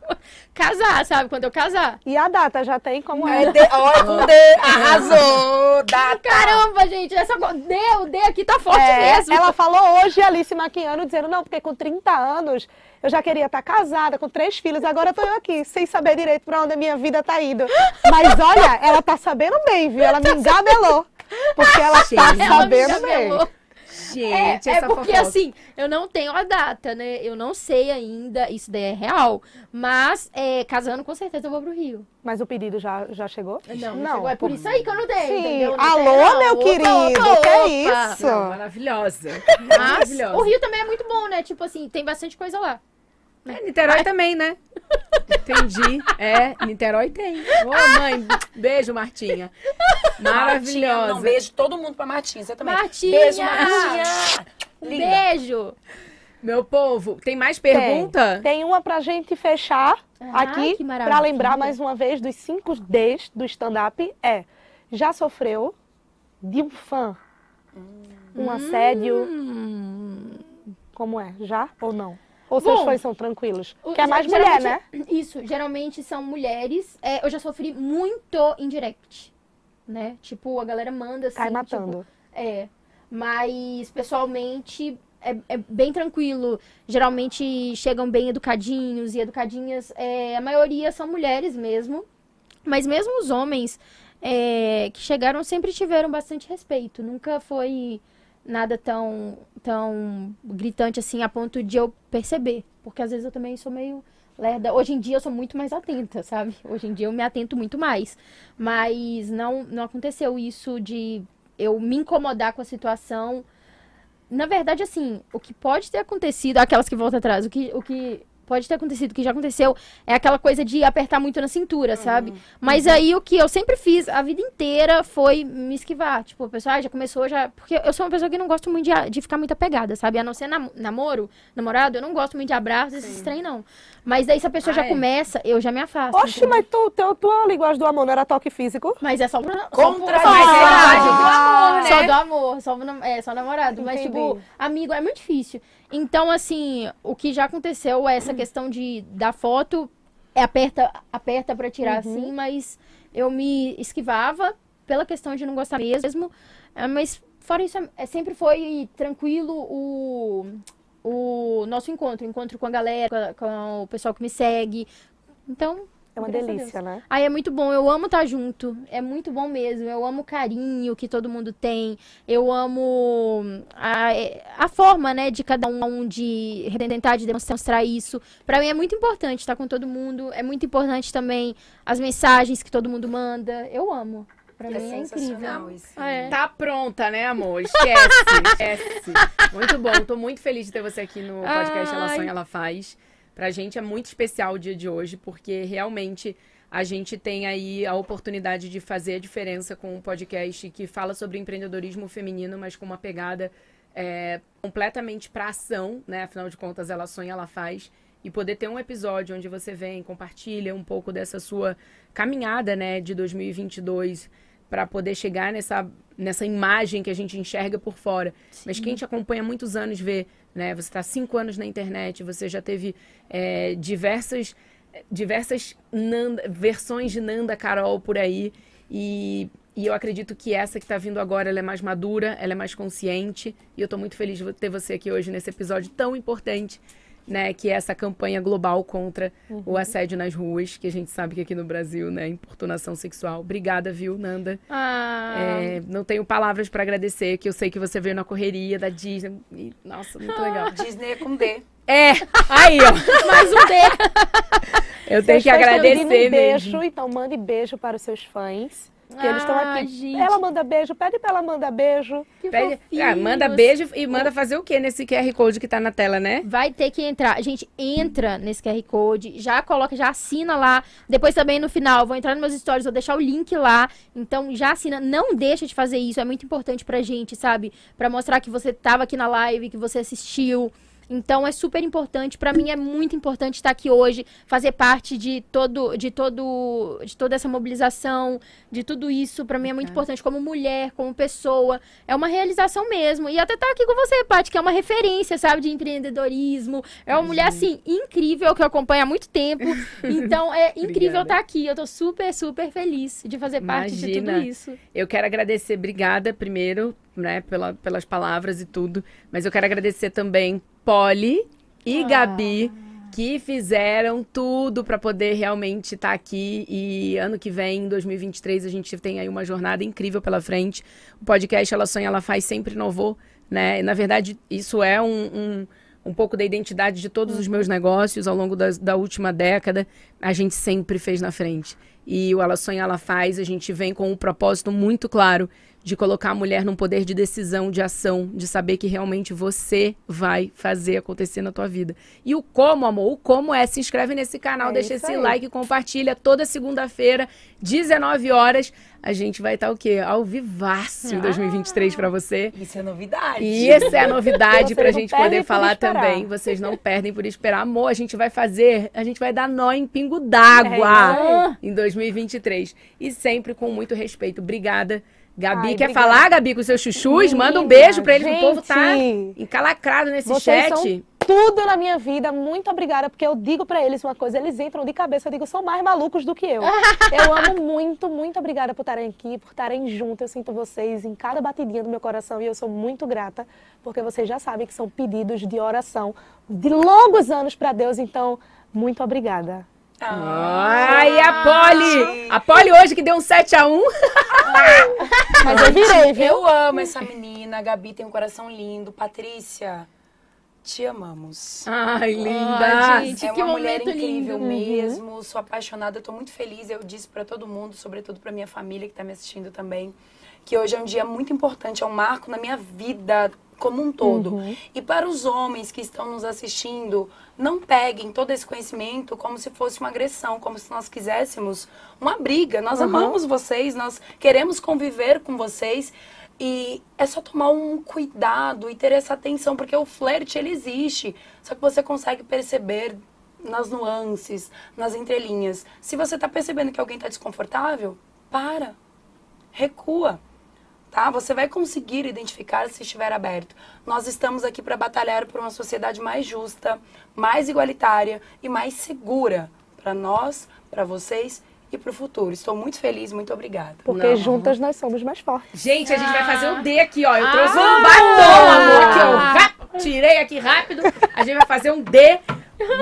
Casar, sabe? Quando eu casar. E a data já tem como é? É D, ó, com D, arrasou! Data! Caramba, gente, essa D, o D aqui tá forte É, mesmo. ela falou hoje, Alice Maquiano, dizendo, não, porque com 30 anos eu já queria estar casada, com três filhos, agora tô eu aqui, sem saber direito pra onde a minha vida tá indo. Mas olha, ela tá sabendo bem, viu? Ela me engabelou. Porque ela tá me sabendo bem. Gente, É, é porque fofoca. assim, eu não tenho a data, né? Eu não sei ainda, isso daí é real. Mas, é, casando, com certeza eu vou pro Rio. Mas o pedido já, já chegou? Não, não chegou. É por isso aí que eu não tenho, Sim. entendeu? Não Alô, não. meu Opa, querido, opa, que opa. isso? Não, maravilhosa. Mas maravilhosa. o Rio também é muito bom, né? Tipo assim, tem bastante coisa lá. É, Niterói também, né? Entendi. É, Niterói tem. Ô, mãe, beijo, Martinha. Martinha, Maravilhosa. um beijo todo mundo pra Martinha. Você também. Martinha! Beijo, Martinha! Linda. beijo! Meu povo, tem mais pergunta? Tem uma pra gente fechar Ah, aqui, que pra lembrar mais uma vez dos cinco Ds do stand-up. É, já sofreu de um fã um assédio? Hum. Como é? Já ou não? Ou seus fãs são tranquilos? O- Que é mais mulher, né? geralmente- Isso, geralmente são mulheres. É, eu já sofri muito em direct, né? Tipo, a galera manda assim. Cai tipo, matando. é. Mas, pessoalmente, é, é bem tranquilo. Geralmente chegam bem educadinhos e educadinhas. é, a maioria são mulheres mesmo. Mas mesmo os homens é, que chegaram sempre tiveram bastante respeito. Nunca foi nada tão, tão gritante assim a ponto de eu perceber. Porque às vezes eu também sou meio lerda. Hoje em dia eu sou muito mais atenta, sabe? Hoje em dia eu me atento muito mais. Mas não, não aconteceu isso de eu me incomodar com a situação. Na verdade, assim, o que pode ter acontecido, aquelas que voltam atrás, o que, o que pode ter acontecido, o que já aconteceu, é aquela coisa de apertar muito na cintura, sabe? Mas aí o que eu sempre fiz a vida inteira foi me esquivar. Tipo, o pessoal ah, já começou, já. Porque eu sou uma pessoa que não gosto muito de, de ficar muito apegada, sabe? A não ser nam- namoro, namorado, eu não gosto muito de abraços, esses trem, não. Mas daí se a pessoa Ah, já é? começa, eu já me afasto. Oxe, entendeu? mas tu, teu, tua linguagem do amor não era toque físico? Mas é só pra. Só, Contra- só, Mas é namorado. linguagem do amor, né? Só do amor, só, é, só namorado. Mas, Entendi. tipo, amigo é muito difícil. Então, assim, o que já aconteceu é essa Hum. questão de da foto é aperta, aperta para tirar Uhum. assim, mas eu me esquivava pela questão de não gostar mesmo. É, mas fora isso, é, é- sempre foi tranquilo o, o nosso encontro, encontro com a galera, com, com o pessoal que me segue. Então, É uma graças delícia, né? Aí é muito bom, eu amo estar junto. É muito bom mesmo. Eu amo o carinho que todo mundo tem. Eu amo a, a forma, né, de cada um de tentar de demonstrar isso. Pra mim é muito importante estar com todo mundo. É muito importante também as mensagens que todo mundo manda. Eu amo. Pra É mim é sensacional incrível. isso. É. Tá pronta, né, amor? Esquece, esquece. Muito bom, tô muito feliz de ter você aqui no podcast Ela Ai. Sonha, Ela Faz. Pra gente é muito especial o dia de hoje, porque realmente a gente tem aí a oportunidade de fazer a diferença com um podcast que fala sobre empreendedorismo feminino, mas com uma pegada é, completamente pra ação, né? Afinal de contas, Ela Sonha, Ela Faz. E poder ter um episódio onde você vem, compartilha um pouco dessa sua caminhada, né, de 2022 para poder chegar nessa, nessa imagem que a gente enxerga por fora. Mas quem te acompanha há muitos anos vê, né? Você está cinco anos na internet, você já teve é, diversas, diversas Nanda- versões de Nanda Carol por aí. E, e eu acredito que essa que está vindo agora, é mais madura, ela é mais consciente. E eu estou muito feliz de ter você aqui hoje nesse episódio tão importante. Né, que é essa campanha global contra o assédio nas ruas, que a gente sabe que aqui no Brasil, né, importunação sexual. Obrigada, viu, Nanda? Ah, É, não tenho palavras para agradecer, que eu sei que você veio na correria da Disney. E, nossa, muito legal. Disney é com D. É, aí, ó. mais um D. Eu tenho Seus que agradecer beijo, mesmo. então mande beijo para os seus fãs. Que eles estão Ah, aqui. gente. Ela manda beijo, pede pra ela mandar beijo. Que Pede- ah, manda beijo e manda fazer o quê nesse QR Code que tá na tela, né? Vai ter que entrar. Gente, entra nesse QR Code, já coloca, já assina lá. Depois também no final, vou entrar nos meus stories, vou deixar o link lá. Então já assina. Não deixa de fazer isso, é muito importante pra gente, sabe? Pra mostrar que você tava aqui na live, que você assistiu. Então é super importante, Pra mim é muito importante estar aqui hoje, fazer parte de todo, de todo, de toda essa mobilização, de tudo isso. Pra mim é muito importante como mulher, como pessoa. É uma realização mesmo. E até estar aqui com você, Paty, que é uma referência, sabe, de empreendedorismo. É uma mulher assim incrível que eu acompanho há muito tempo. Então é incrível estar aqui. Eu tô super, super feliz de fazer parte de tudo Imagina. isso. Eu quero agradecer, obrigada primeiro, né, pela, pelas palavras e tudo. Mas eu quero agradecer também Polly e Ah. Gabi, que fizeram tudo para poder realmente estar aqui. E ano que vem, em 2023, a gente tem aí uma jornada incrível pela frente. O podcast Ela Sonha, Ela Faz sempre inovou, né? E, na verdade, isso é um, um, um pouco da identidade de todos os meus negócios ao longo das- da última década. a gente sempre fez na frente. E o Ela Sonha, Ela Faz, a gente vem com um propósito muito claro de colocar a mulher num poder de decisão, de ação, de saber que realmente você vai fazer acontecer na tua vida. E o como, amor, o como é, se inscreve nesse canal, É deixa esse aí. like, compartilha toda segunda-feira, 19 horas. A gente vai estar o quê? Ao vivaço em 2023 pra você. Isso é novidade. E essa é a novidade pra não gente poder falar também. Vocês não perdem por esperar. Amor, a gente vai fazer, a gente vai dar nó em pingo d'água É em 2023. E sempre com muito respeito. Obrigada. Gabi, Ai, quer obrigada. falar, Gabi, com seus chuchus? Manda um Menina, beijo pra eles, que o povo tá encalacrado nesse chat. são tudo na minha vida. Muito obrigada, porque eu digo pra eles uma coisa, eles entram de cabeça, eu digo, são mais malucos do que eu. eu amo muito, muito obrigada por estarem aqui, por estarem juntos. Eu sinto vocês em cada batidinha do meu coração e eu sou muito grata, porque vocês já sabem que são pedidos de oração de longos anos pra Deus, então muito obrigada. Ai, a Polly! A Polly hoje que deu um 7x1. Mas eu virei, viu? Eu amo essa menina. A Gabi tem um coração lindo. Patrícia, te amamos. Ai, linda. Ai, gente, é que uma mulher incrível lindo. mesmo. Sou apaixonada, tô muito feliz. Eu disse pra todo mundo, sobretudo pra minha família que tá me assistindo também, que hoje é um dia muito importante, é um marco na minha vida como um todo. E para os homens que estão nos assistindo, não peguem todo esse conhecimento como se fosse uma agressão, como se nós quiséssemos uma briga. Nós amamos vocês, nós queremos conviver com vocês. E é só tomar um cuidado e ter essa atenção, porque o flerte ele existe. Só que você consegue perceber nas nuances, nas entrelinhas. Se você tá percebendo que alguém tá desconfortável, para. Recua. Tá? Você vai conseguir identificar se estiver aberto. Nós estamos aqui para batalhar por uma sociedade mais justa, mais igualitária e mais segura para nós, para vocês e para o futuro. Estou muito feliz, muito obrigada. Porque Não. juntas nós somos mais fortes. Gente, a gente vai fazer o D aqui, ó. Eu Ah. trouxe um batom, amor, aqui, ó. Rap, tirei aqui rápido. A gente vai fazer um D.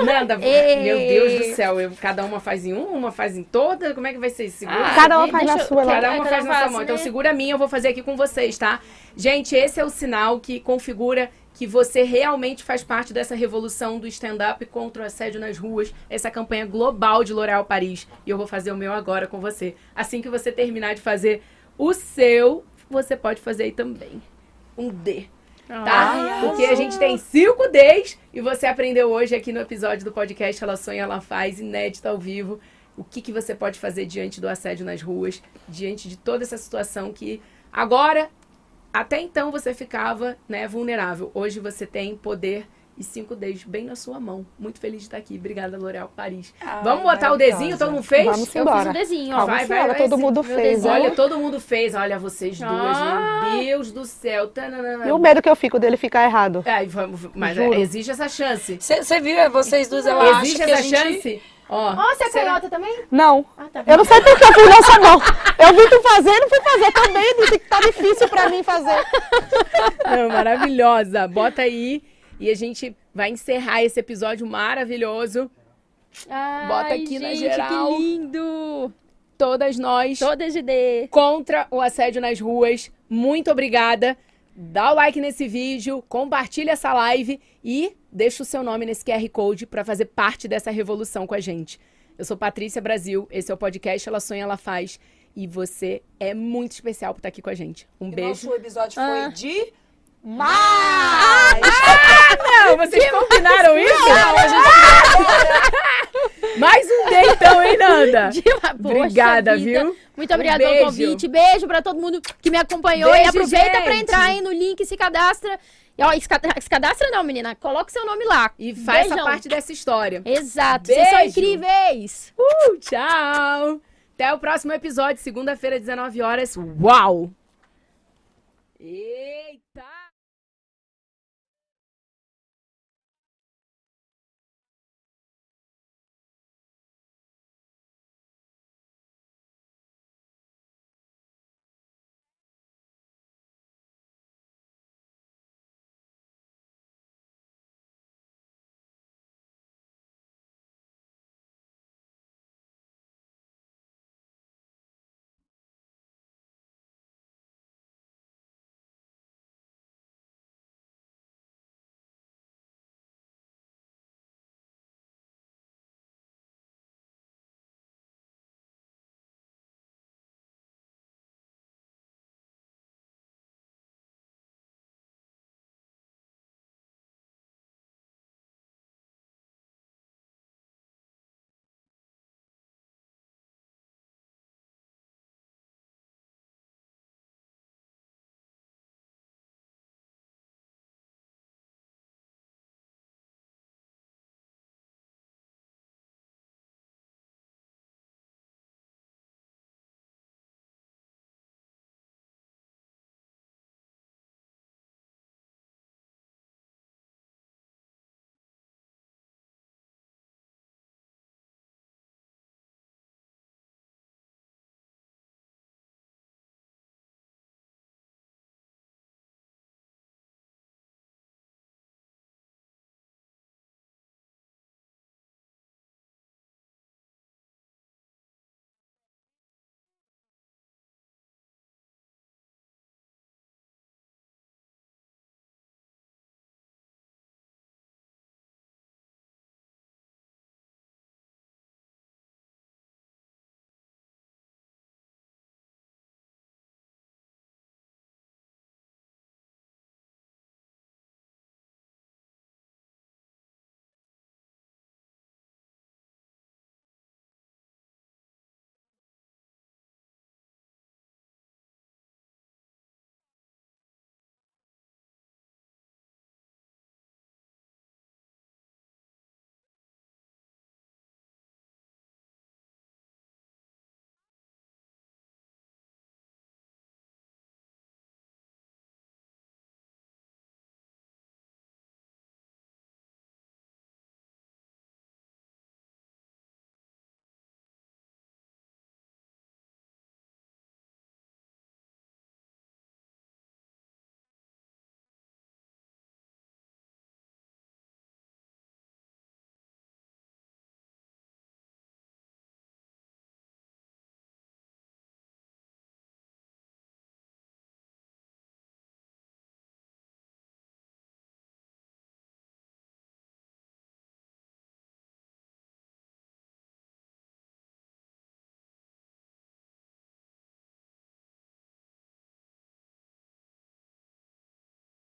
Nanda, Ei. meu Deus do céu. Eu, cada uma faz em uma, uma faz em toda. Como é que vai ser isso? Segura. Ah, Cada uma faz na eu- sua, né? Cada uma faz um na sua mão. Então segura a minha, eu vou fazer aqui com vocês, tá? Gente, esse é o sinal que configura que você realmente faz parte dessa revolução do stand-up contra o assédio nas ruas, essa campanha global de L'Oréal Paris. E eu vou fazer o meu agora com você. Assim que você terminar de fazer o seu, você pode fazer aí também. Um D. Tá? Ai, Porque a gente tem cinco Ds e você aprendeu hoje aqui no episódio do podcast Ela Sonha, Ela Faz, inédito ao vivo, o que, que você pode fazer diante do assédio nas ruas, diante de toda essa situação que agora, até então você ficava né, vulnerável. Hoje você tem poder e cinco Ds bem na sua mão. Muito feliz de estar aqui. Obrigada, L'Oréal Paris. Ai, Vamos botar o desenho? Todo mundo fez? Vamos Eu fiz embora. um desenho, ó. Calma, Vai, senhora, vai, todo vai, mundo meu fez. Olha, todo mundo fez. Olha, vocês duas, Ah. meu Deus do céu. Tananana. E o medo que eu fico dele ficar errado. É, mas Juro. existe essa chance. Você viu, é, vocês duas, ela acha Existe que essa a gente... chance? Ó, Ó, você é canhota também? Não. Ah, tá. Eu não sei porque eu fui nessa mão. Eu vim tu fazer, não fui fazer também. Disse que tá difícil pra mim fazer. não, maravilhosa. Bota aí e a gente vai encerrar esse episódio maravilhoso. Ai, Bota aqui na gente, geral. Que lindo! Todas nós Todas de D. contra o assédio nas ruas. Muito obrigada. Dá o like nesse vídeo, compartilha essa live e deixa o seu nome nesse QR Code para fazer parte dessa revolução com a gente. Eu sou Patrícia Brasil, esse é o podcast Ela Sonha, Ela Faz e você é muito especial por estar aqui com a gente. Um O beijo. nosso episódio foi de... Mas... Não, vocês combinaram isso? Mais um D então, hein, Nanda? De uma poxa Obrigada, vida. viu? Muito Um obrigada pelo convite. Beijo pra todo mundo que me acompanhou. Beijo, e aproveita pra gente. entrar aí no link, se cadastra. E, ó, se cad- se cadastra não, menina. Coloca seu nome lá. E faz Beijão. parte dessa história. Exato. Vocês são Beijo. incríveis. Uh, tchau! Até o próximo episódio, segunda-feira, 19 horas. Uau! Eita!